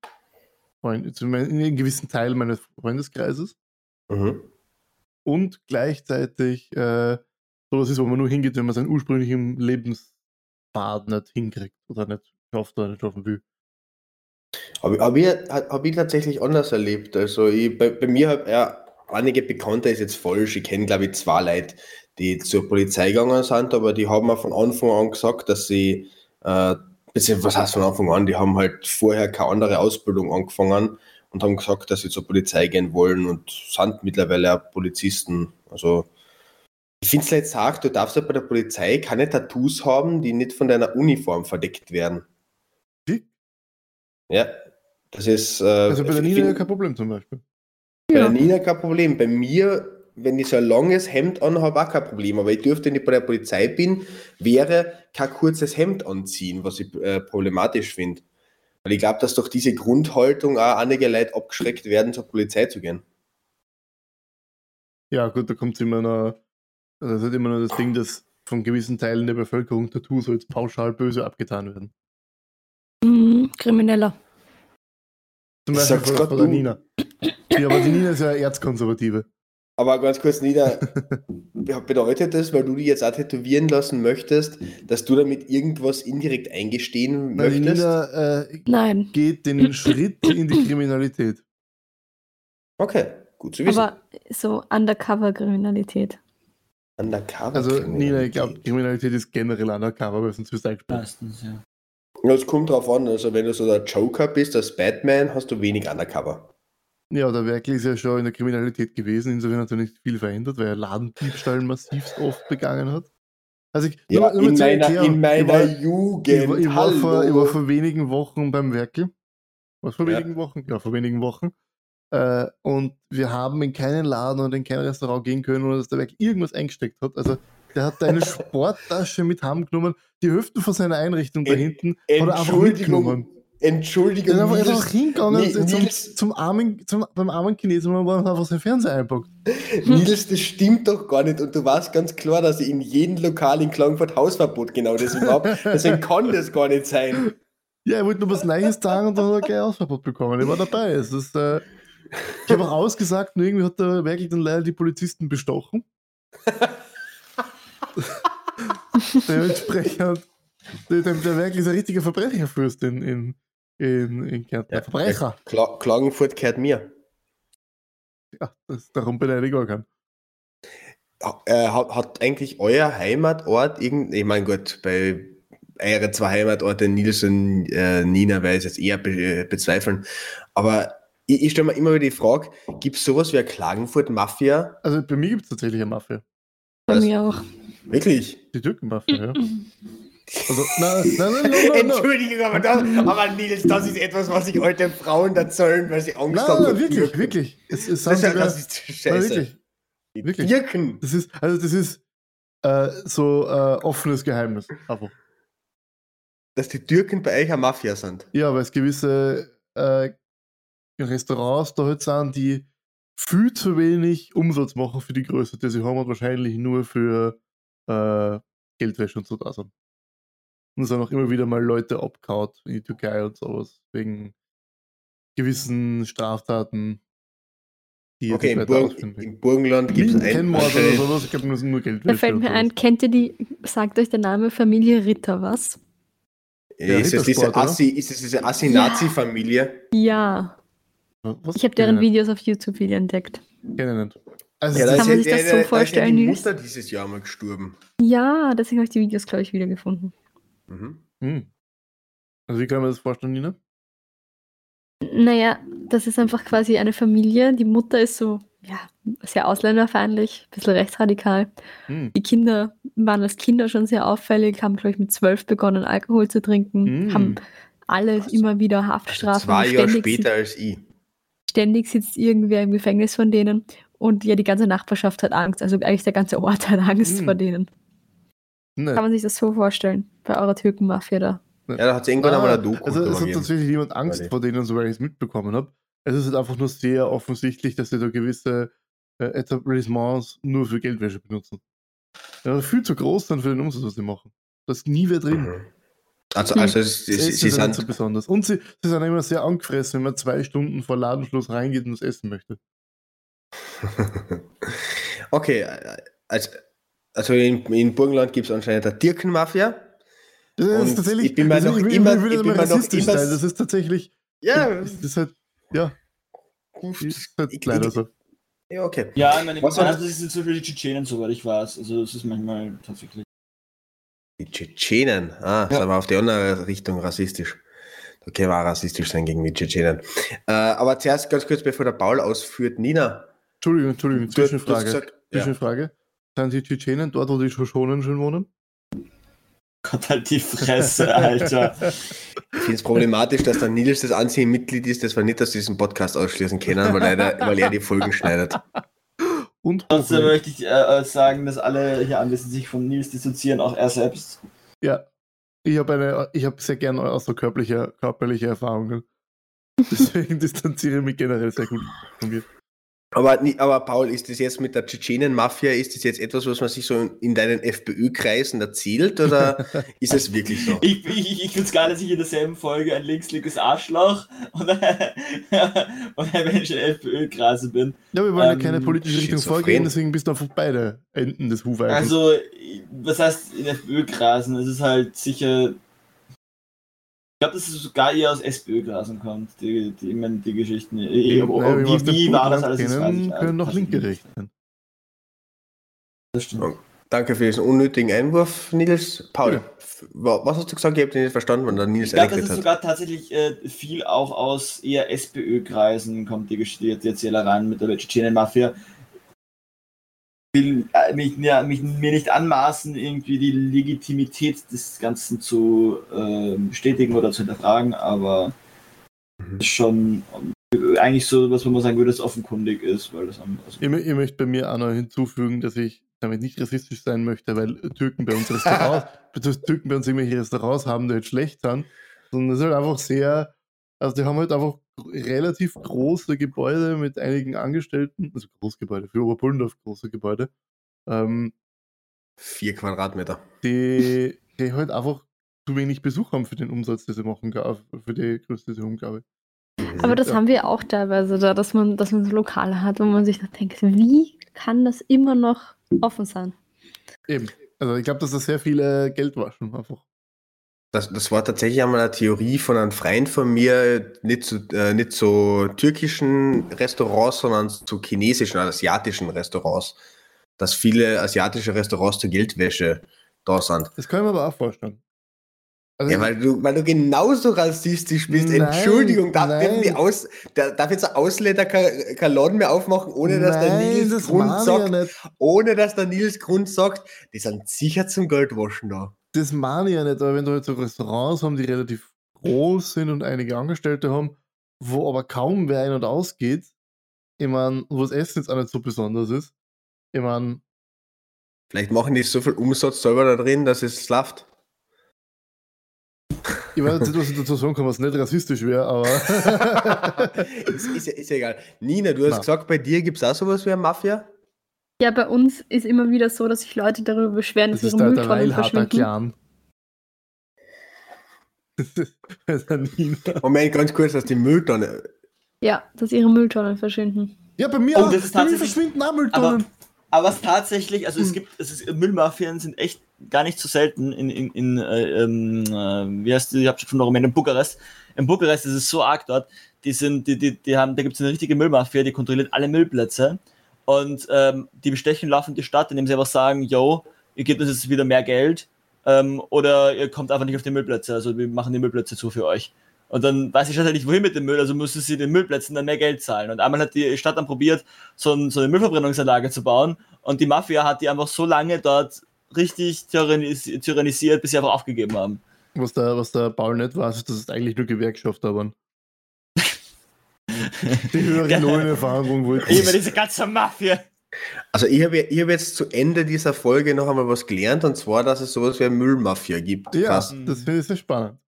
Freund, in einem gewissen Teil meines Freundeskreises.
Mhm.
Und gleichzeitig äh, sowas ist, wo man nur hingeht, wenn man seinen ursprünglichen Lebenspfad nicht hinkriegt oder nicht schafft oder nicht schaffen will.
Habe hab ich, hab ich tatsächlich anders erlebt. Also ich, bei, bei mir habe ja einige Bekannte ist jetzt falsch. Ich kenne, glaube ich, zwei Leute, die zur Polizei gegangen sind, aber die haben mir von Anfang an gesagt, dass sie, äh, beziehungsweise, was heißt von Anfang an, die haben halt vorher keine andere Ausbildung angefangen und haben gesagt, dass sie zur Polizei gehen wollen und sind mittlerweile auch Polizisten. Also ich finde es leid sagt, du darfst ja bei der Polizei keine Tattoos haben, die nicht von deiner Uniform verdeckt werden.
Wie?
Ja, das ist. Äh,
Also bei der Nina
find-
ja kein Problem zum Beispiel.
bei
Ja.
der Nina kein Problem. Bei mir, wenn ich so ein langes Hemd anhabe, auch kein Problem. Aber ich dürfte, wenn ich bei der Polizei bin, wäre kein kurzes Hemd anziehen, was ich äh, problematisch finde. Weil ich glaube, dass durch diese Grundhaltung auch einige Leute abgeschreckt werden, zur Polizei zu gehen.
Ja, gut, da kommt immer noch, also das ist immer noch das Ding, dass von gewissen Teilen der Bevölkerung Tattoos als pauschal böse abgetan werden.
Mhm, Krimineller.
Zum Beispiel von, von der. Nina. Ja, aber die Nina ist ja Erzkonservative.
Aber ganz kurz, Nina, bedeutet das, weil du die jetzt auch tätowieren lassen möchtest, dass du damit irgendwas indirekt eingestehen
die
möchtest?
Nina äh,
Nein.
geht den Schritt in die Kriminalität.
Okay, gut zu wissen.
Aber so Undercover-Kriminalität.
Undercover.
Also Nina, ich glaube, Kriminalität ist generell undercover, weil sonst wirst du eingesperrt.
Meistens, ja.
Ja, es kommt drauf an. Also, wenn du so der Joker bist, als Batman, hast du wenig Undercover.
Ja, der Werkel ist ja schon in der Kriminalität gewesen, insofern hat er nicht viel verändert, weil er Ladendiebstahl massivst oft begangen hat. Also ich,
Ja,
nur- nur
in, meiner,
Erklärung,
in meiner
war,
Jugend.
ich, war, ich, war vor, ich war vor wenigen Wochen beim Werkel. Was vor
Ja.
wenigen Wochen? Ja, vor wenigen Wochen. Äh, und wir haben in keinen Laden und in kein Restaurant gehen können, ohne dass der Werkel irgendwas eingesteckt hat. Also der hat eine Sporttasche mit heimgenommen, die Hälfte von seiner Einrichtung da
En-
hinten mitgenommen.
Entschuldigung. Entschuldigung.
Der ist einfach,
Nils,
einfach hingegangen
Ni-
zum,
Nils-
zum, armen, zum, beim armen Chinesen und hat einfach sein Fernseher einpackt.
Nils, das stimmt doch gar nicht. Und du weißt ganz klar, dass ich in jedem Lokal in Klagenfurt Hausverbot genau deswegen habe. Deswegen kann das gar nicht sein.
Ja, er wollte nur was Neues sagen und dann hat er gleich Ausverbot bekommen. Ich war dabei. Es ist, äh, ich habe auch ausgesagt, nur irgendwie hat der Werkel dann leider die Polizisten bestochen. Dementsprechend, der, der, der Werkel ist ein richtiger Verbrecherfürst in, in, in, in Kärnten.
Ja,
Verbrecher.
Kla Klagenfurt gehört mir.
Ja, das, darum beneide ich gar keinen.
Äh, hat, hat eigentlich euer Heimatort irgend, ich meine gut, bei eure zwei Heimatorte, Nils und äh, Nina, werde ich es jetzt eher be bezweifeln. Aber ich, ich stelle mir immer wieder die Frage, gibt es sowas wie eine Klagenfurt-Mafia?
Also bei mir gibt es tatsächlich eine Mafia.
Bei mir auch.
Wirklich?
Die Türkenmafia, ja. Also, nein, nein, nein.
Entschuldigung, aber, das, aber Nils, das ist etwas, was sich alte Frauen erzählen, weil sie Angst haben.
nein, wirklich,
Türken.
wirklich. Es, es
Das,
sogar,
das ist scheiße.
wirklich. Wirklich.
Türken.
Das ist, also das ist äh, so äh, offenes Geheimnis. Einfach.
Dass die Türken bei euch eine Mafia sind.
Ja, weil es gewisse äh, Restaurants da halt sind, die viel zu wenig Umsatz machen für die Größe, die sie haben und wahrscheinlich nur für äh, Geldwäsche und so da sind. Und es sind auch immer wieder mal Leute abgehauen in die Türkei und sowas, wegen gewissen Straftaten, die
Okay, im, Burg, im Burgenland gibt es
Nie kein
ein.
Mord oder sowas, ich glaube nur, nur Geldwäsche.
Da fällt mir ein, kennt ihr die, sagt euch der Name Familie Ritter was?
Ja,
ist, es diese? Assi, ist es diese Assi-Nazi-Familie?
Ja,
Was?
ich habe deren Videos auf YouTube wieder entdeckt.
nicht. Kenn ich nicht. Also,
Ja,
das
Kann man sich
ja-
das
da-
so
da ist ja
vorstellen,
die? Mutter dieses Jahr mal gestorben.
Ja, deswegen habe ich die Videos, glaube ich, wiedergefunden.
Mhm.
Hm. Also wie kann man das vorstellen, Nina?
Naja, das ist einfach quasi eine Familie. Die Mutter ist so, ja, sehr ausländerfeindlich, ein bisschen rechtsradikal.
Hm.
Die Kinder waren als Kinder schon sehr auffällig, haben, glaube ich, mit zwölf begonnen, Alkohol zu trinken,
Mm.
haben alle immer wieder Haftstrafen.
Zwei Jahre später als ich.
ständig sitzt irgendwer im Gefängnis von denen und ja, die ganze Nachbarschaft hat Angst. Also eigentlich der ganze Ort hat Angst
Hm.
vor denen.
Nein.
Kann man sich das so vorstellen? Bei eurer Türkenmafia da.
Ja, da hat es irgendwann einmal eine Doku
Also es hat tatsächlich niemand Angst vor denen, soweit ich es mitbekommen habe. Es ist halt einfach nur sehr offensichtlich, dass sie da gewisse äh, Etablissements nur für Geldwäsche benutzen. Ja, viel zu groß dann für den Umsatz, was sie machen. Da ist nie wer drin.
Mhm. Also,
Hm.
also es,
Das
es,
ist
sie
nicht so
sind,
besonders. Und sie, sie sind immer sehr angefressen, wenn man zwei Stunden vor Ladenschluss reingeht und was essen möchte.
okay, also, also in, in Burgenland gibt es anscheinend eine Dirkenmafia.
Das ist tatsächlich.
ich bin mir
das
noch
ist- ich will-
immer-
ich
bin mir noch
rassistisch
immer-
sein. Das ist tatsächlich.
Ja,
Das ist halt. Ja, ist halt
Ich-
leider
ich-
so.
ja okay.
Ja, ich meine,
Was
das sind so viele Tschetschenen, soweit ich weiß. Also es ist manchmal tatsächlich.
Die Tschetschenen. Ah, das ist aber auf die andere Richtung rassistisch. Wir auch rassistisch sein gegen die Tschetschenen. Äh, aber zuerst ganz kurz, bevor der Paul ausführt, Nina.
Entschuldigung, Entschuldigung,
du- du hast
Zwischenfrage.
gesagt- ja.
Sind die Tschetschenen dort, wo die Shoshonen schon wohnen?
Gott halt die Fresse, Alter.
Ich finde es problematisch, dass der Nils das einzige Mitglied ist, das wir nicht aus diesem Podcast ausschließen können, weil er, weil er die Folgen schneidet.
Und
Trotzdem möchte ich äh, sagen, dass alle hier anwesend sich von Nils dissoziieren, auch er selbst.
Ja. Ich habe eine, ich habe sehr gerne außerkörperliche körperliche Erfahrungen. Deswegen distanziere ich mich generell sehr gut von mir.
Aber, aber Paul, ist das jetzt mit der Tschetschenen-Mafia, ist das jetzt etwas, was man sich so in deinen FPÖ-Kreisen erzählt oder ist es wirklich so?
Ich, ich, ich finde es geil, dass ich in derselben Folge ein linkslinkes Arschloch und ein, und ein Mensch in FPÖ-Krase bin.
Ja, wir wollen
Ähm,
ja keine politische Richtung vorgehen, deswegen bist du einfach beide Enden des Hufeigels.
Also, was heißt in FPÖ-Grasen? Es ist halt sicher. Ich glaube, dass es sogar eher aus SPÖ-Grasen kommt, die, die, meine, die Geschichten.
Die,
Wie, wie war das alles? Das
kennen,
ich
können noch
tatsächlich
linke
nicht.
recht sein.
Das stimmt.
Danke für diesen unnötigen Einwurf, Nils. Paul,
Ja.
was hast du gesagt? Ich habe nicht verstanden, wann der Nils
Ich glaube, dass es
hat.
sogar tatsächlich äh, viel auch aus eher SPÖ-Kreisen kommt, die Geschichte, die Erzählereien mit der Tschetschenen-Mafia. Ich will äh, mich, ja, mich, mir nicht anmaßen, irgendwie die Legitimität des Ganzen zu äh, bestätigen oder zu hinterfragen, aber
Mhm.
ist schon äh, eigentlich so, was man sagen würde, das offenkundig ist, weil das also,
Ich, mö- ich möchte bei mir auch noch hinzufügen, dass ich damit nicht rassistisch sein möchte, weil Türken bei uns Restaurants, Türken bei uns irgendwelche Restaurants haben, die halt schlecht sind, sondern es ist halt einfach sehr, also die haben halt einfach relativ große Gebäude mit einigen Angestellten, also Großgebäude, für Oberpullendorf große Gebäude, ähm,
Vier Quadratmeter.
die, die halt einfach zu wenig Besuch haben für den Umsatz, den sie machen, für die größte glaube ich.
Aber das
Ja.
haben wir auch teilweise da, dass man, dass man so Lokale hat, wo man sich da denkt, wie kann das immer noch offen sein?
Eben. Also ich glaube, dass da sehr viele Geld waschen einfach.
Das, das war tatsächlich einmal eine Theorie von einem Freund von mir, nicht zu, äh, nicht zu türkischen Restaurants, sondern zu chinesischen, asiatischen Restaurants. Dass viele asiatische Restaurants zur Geldwäsche da sind.
Das kann ich mir aber auch vorstellen. Also
Ja, weil du, weil du genauso rassistisch bist.
Nein,
Entschuldigung, darf,
nein.
Aus, da- darf jetzt ein Ausländer Laden mehr aufmachen, ohne dass der
Nein,
Nils
das
Grund sagt, ohne dass der Nils Grund sagt, die sind sicher zum Geldwaschen da.
Das meine ich ja nicht, aber wenn du jetzt so Restaurants haben, die relativ groß sind und einige Angestellte haben, wo aber kaum wer ein- und ausgeht, ich meine, wo das Essen jetzt auch nicht so besonders ist, ich meine,
Vielleicht machen die so viel Umsatz selber da drin, dass es läuft.
ich weiß nicht, was ich dazu sagen kann, was nicht rassistisch wäre, aber
ist, ist, ja- ist egal. Nina, du hast
Na.
gesagt, bei dir gibt es auch sowas wie eine Mafia?
Ja, bei uns ist immer wieder so, dass sich Leute darüber beschweren,
das
dass
ist
ihre
der, der
Mülltonnen
Weilharter
verschwinden.
Clan. Der.
Moment, ganz kurz, dass die Mülltonne.
Ja, dass ihre Mülltonnen verschwinden.
Ja, bei mir
Oh,
auch.
das ist
bei mir verschwinden auch
Aber,
Mülltonnen.
aber was tatsächlich, also es
Hm.
gibt, es ist, Müllmafien sind echt gar nicht so selten in, in, in äh, ähm, äh, wie heißt die, ich hab schon von Rumänien, in Bukarest. In Bukarest ist es so arg dort, die sind, die, die, die haben, da gibt es eine richtige Müllmafia, die kontrolliert alle Müllplätze und ähm, die bestechen laufend die Stadt, indem sie einfach sagen, yo, ihr gebt uns jetzt wieder mehr Geld ähm, oder ihr kommt einfach nicht auf die Müllplätze, also wir machen die Müllplätze zu für euch. Und dann weiß die Stadt halt nicht, wohin mit dem Müll, also müssen sie den Müllplätzen dann mehr Geld zahlen. Und einmal hat die Stadt dann probiert, so, ein, so eine Müllverbrennungsanlage zu bauen. Und die Mafia hat die einfach so lange dort richtig tyrannis- tyrannisiert, bis sie einfach aufgegeben haben.
Was der, was der Paul nicht weiß, ist, dass es eigentlich nur Gewerkschafter waren. Die höhere Lohnerfahrung wollten.
Immer diese ganze Mafia.
Also ich habe ich hab jetzt zu Ende dieser Folge noch einmal was gelernt, und zwar, dass es sowas wie eine Müllmafia gibt.
Ja,
Krass.
das finde ich sehr spannend.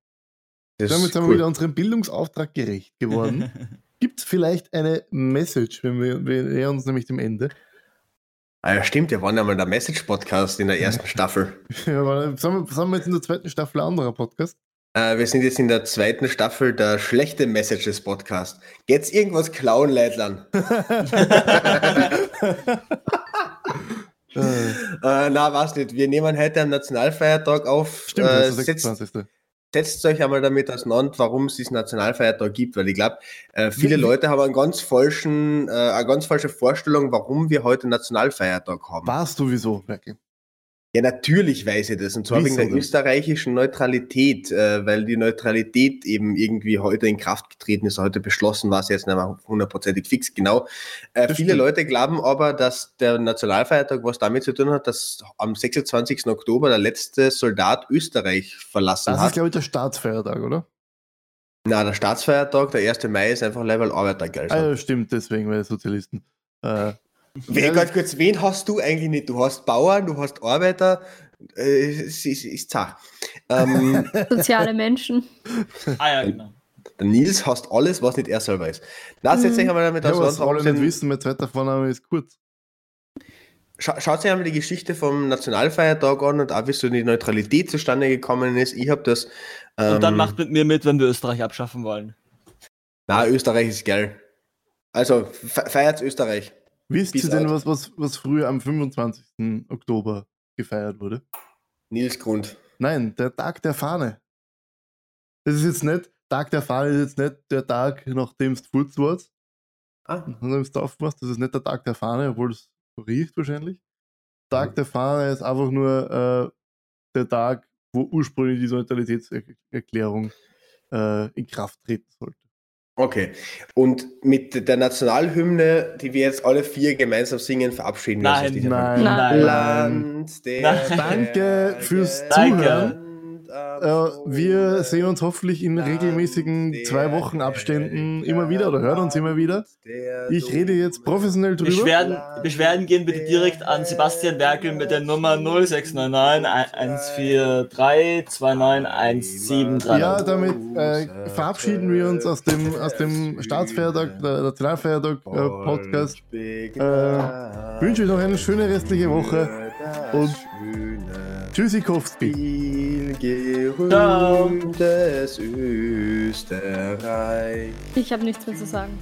Das
Damit sind wir
cool.
wieder unserem Bildungsauftrag gerecht geworden. Gibt es vielleicht eine Message, wenn wir, wir nähern uns nämlich dem Ende?
Ah ja, stimmt, wir waren ja mal der Message-Podcast in der ersten Staffel.
Ja, aber sind wir, sind wir jetzt in der zweiten Staffel ein anderer Podcast?
Äh, wir sind jetzt in der zweiten Staffel der schlechte Messages-Podcast. Geht's irgendwas klauen, Leitland?
Äh,
Äh, na, was nicht. Wir nehmen heute am Nationalfeiertag auf.
stimmt,
äh,
das ist der
setzt,
26.
setzt euch einmal damit auseinander, warum es diesen Nationalfeiertag gibt, weil ich glaube, äh, viele
Wie-
Leute haben einen ganz falschen, äh, eine ganz falsche Vorstellung, warum wir heute Nationalfeiertag haben.
Warst du wieso, Merkel?
Ja, natürlich weiß ich das. Und zwar wegen der
denn?
österreichischen Neutralität, äh, weil die Neutralität eben irgendwie heute in Kraft getreten ist, heute beschlossen war es jetzt nicht mehr hundertprozentig fix, genau. Äh,
Das
viele
stimmt.
Leute glauben aber, dass der Nationalfeiertag was damit zu tun hat, dass am 26. Oktober der letzte Soldat Österreich verlassen
Das ist,
hat.
glaube ich, der Staatsfeiertag, oder?
Na, der Staatsfeiertag, der 1. Mai, ist einfach Level Arbeitergeld.
Ah, ja, stimmt, deswegen, weil Sozialisten. Äh,
Wen, ganz kurz, wen hast du eigentlich nicht? Du hast Bauern, du hast Arbeiter, äh, es ist, ist zart. Ähm,
Soziale Menschen.
Ah ja, genau.
Der Nils hasst alles, was nicht er selber ist. Na, setzt
Mhm.
euch einmal damit
ja, was alle nicht wissen, mein zweiter Vorname ist kurz.
Scha schaut euch einmal die Geschichte vom Nationalfeiertag an und auch wie so die Neutralität zustande gekommen ist. Ich habe das. Ähm,
Und dann macht mit mir mit, wenn wir Österreich abschaffen wollen.
Na, Österreich ist geil. Also, fe feiert Österreich.
Wisst ihr denn, was, was, was früher am 25. Oktober gefeiert wurde?
Nils Grund.
Nein, der Tag der Fahne. Das ist jetzt nicht, Tag der Fahne ist jetzt nicht der Tag, nachdem es gefurzt warst,
Ah,
nachdem du aufmachst. Das ist nicht der Tag der Fahne, obwohl es so riecht wahrscheinlich. Tag der Fahne ist einfach nur äh, der Tag, wo ursprünglich die Neutralitätserklärung äh, in Kraft treten sollte.
Okay. Und mit der Nationalhymne, die wir jetzt alle vier gemeinsam singen, verabschieden wir uns
Nein,
nein.
Nein.
Land der
Nein.
Danke fürs
Danke.
Zuhören. Äh, wir sehen uns hoffentlich in regelmäßigen zwei Wochen Abständen immer wieder oder hören uns immer wieder. Ich rede jetzt professionell drüber.
Beschwerden, Beschwerden gehen bitte direkt an Sebastian Werkel mit der Nummer 0699 143 29173.
Ja, damit äh, verabschieden wir uns aus dem, aus dem Staatsfeiertag, der Nationalfeiertag äh, Podcast. Äh, wünsche euch noch eine schöne restliche Woche und Tschüssikowski.
Vielgerühmtes Österreich.
Ich habe nichts mehr zu sagen.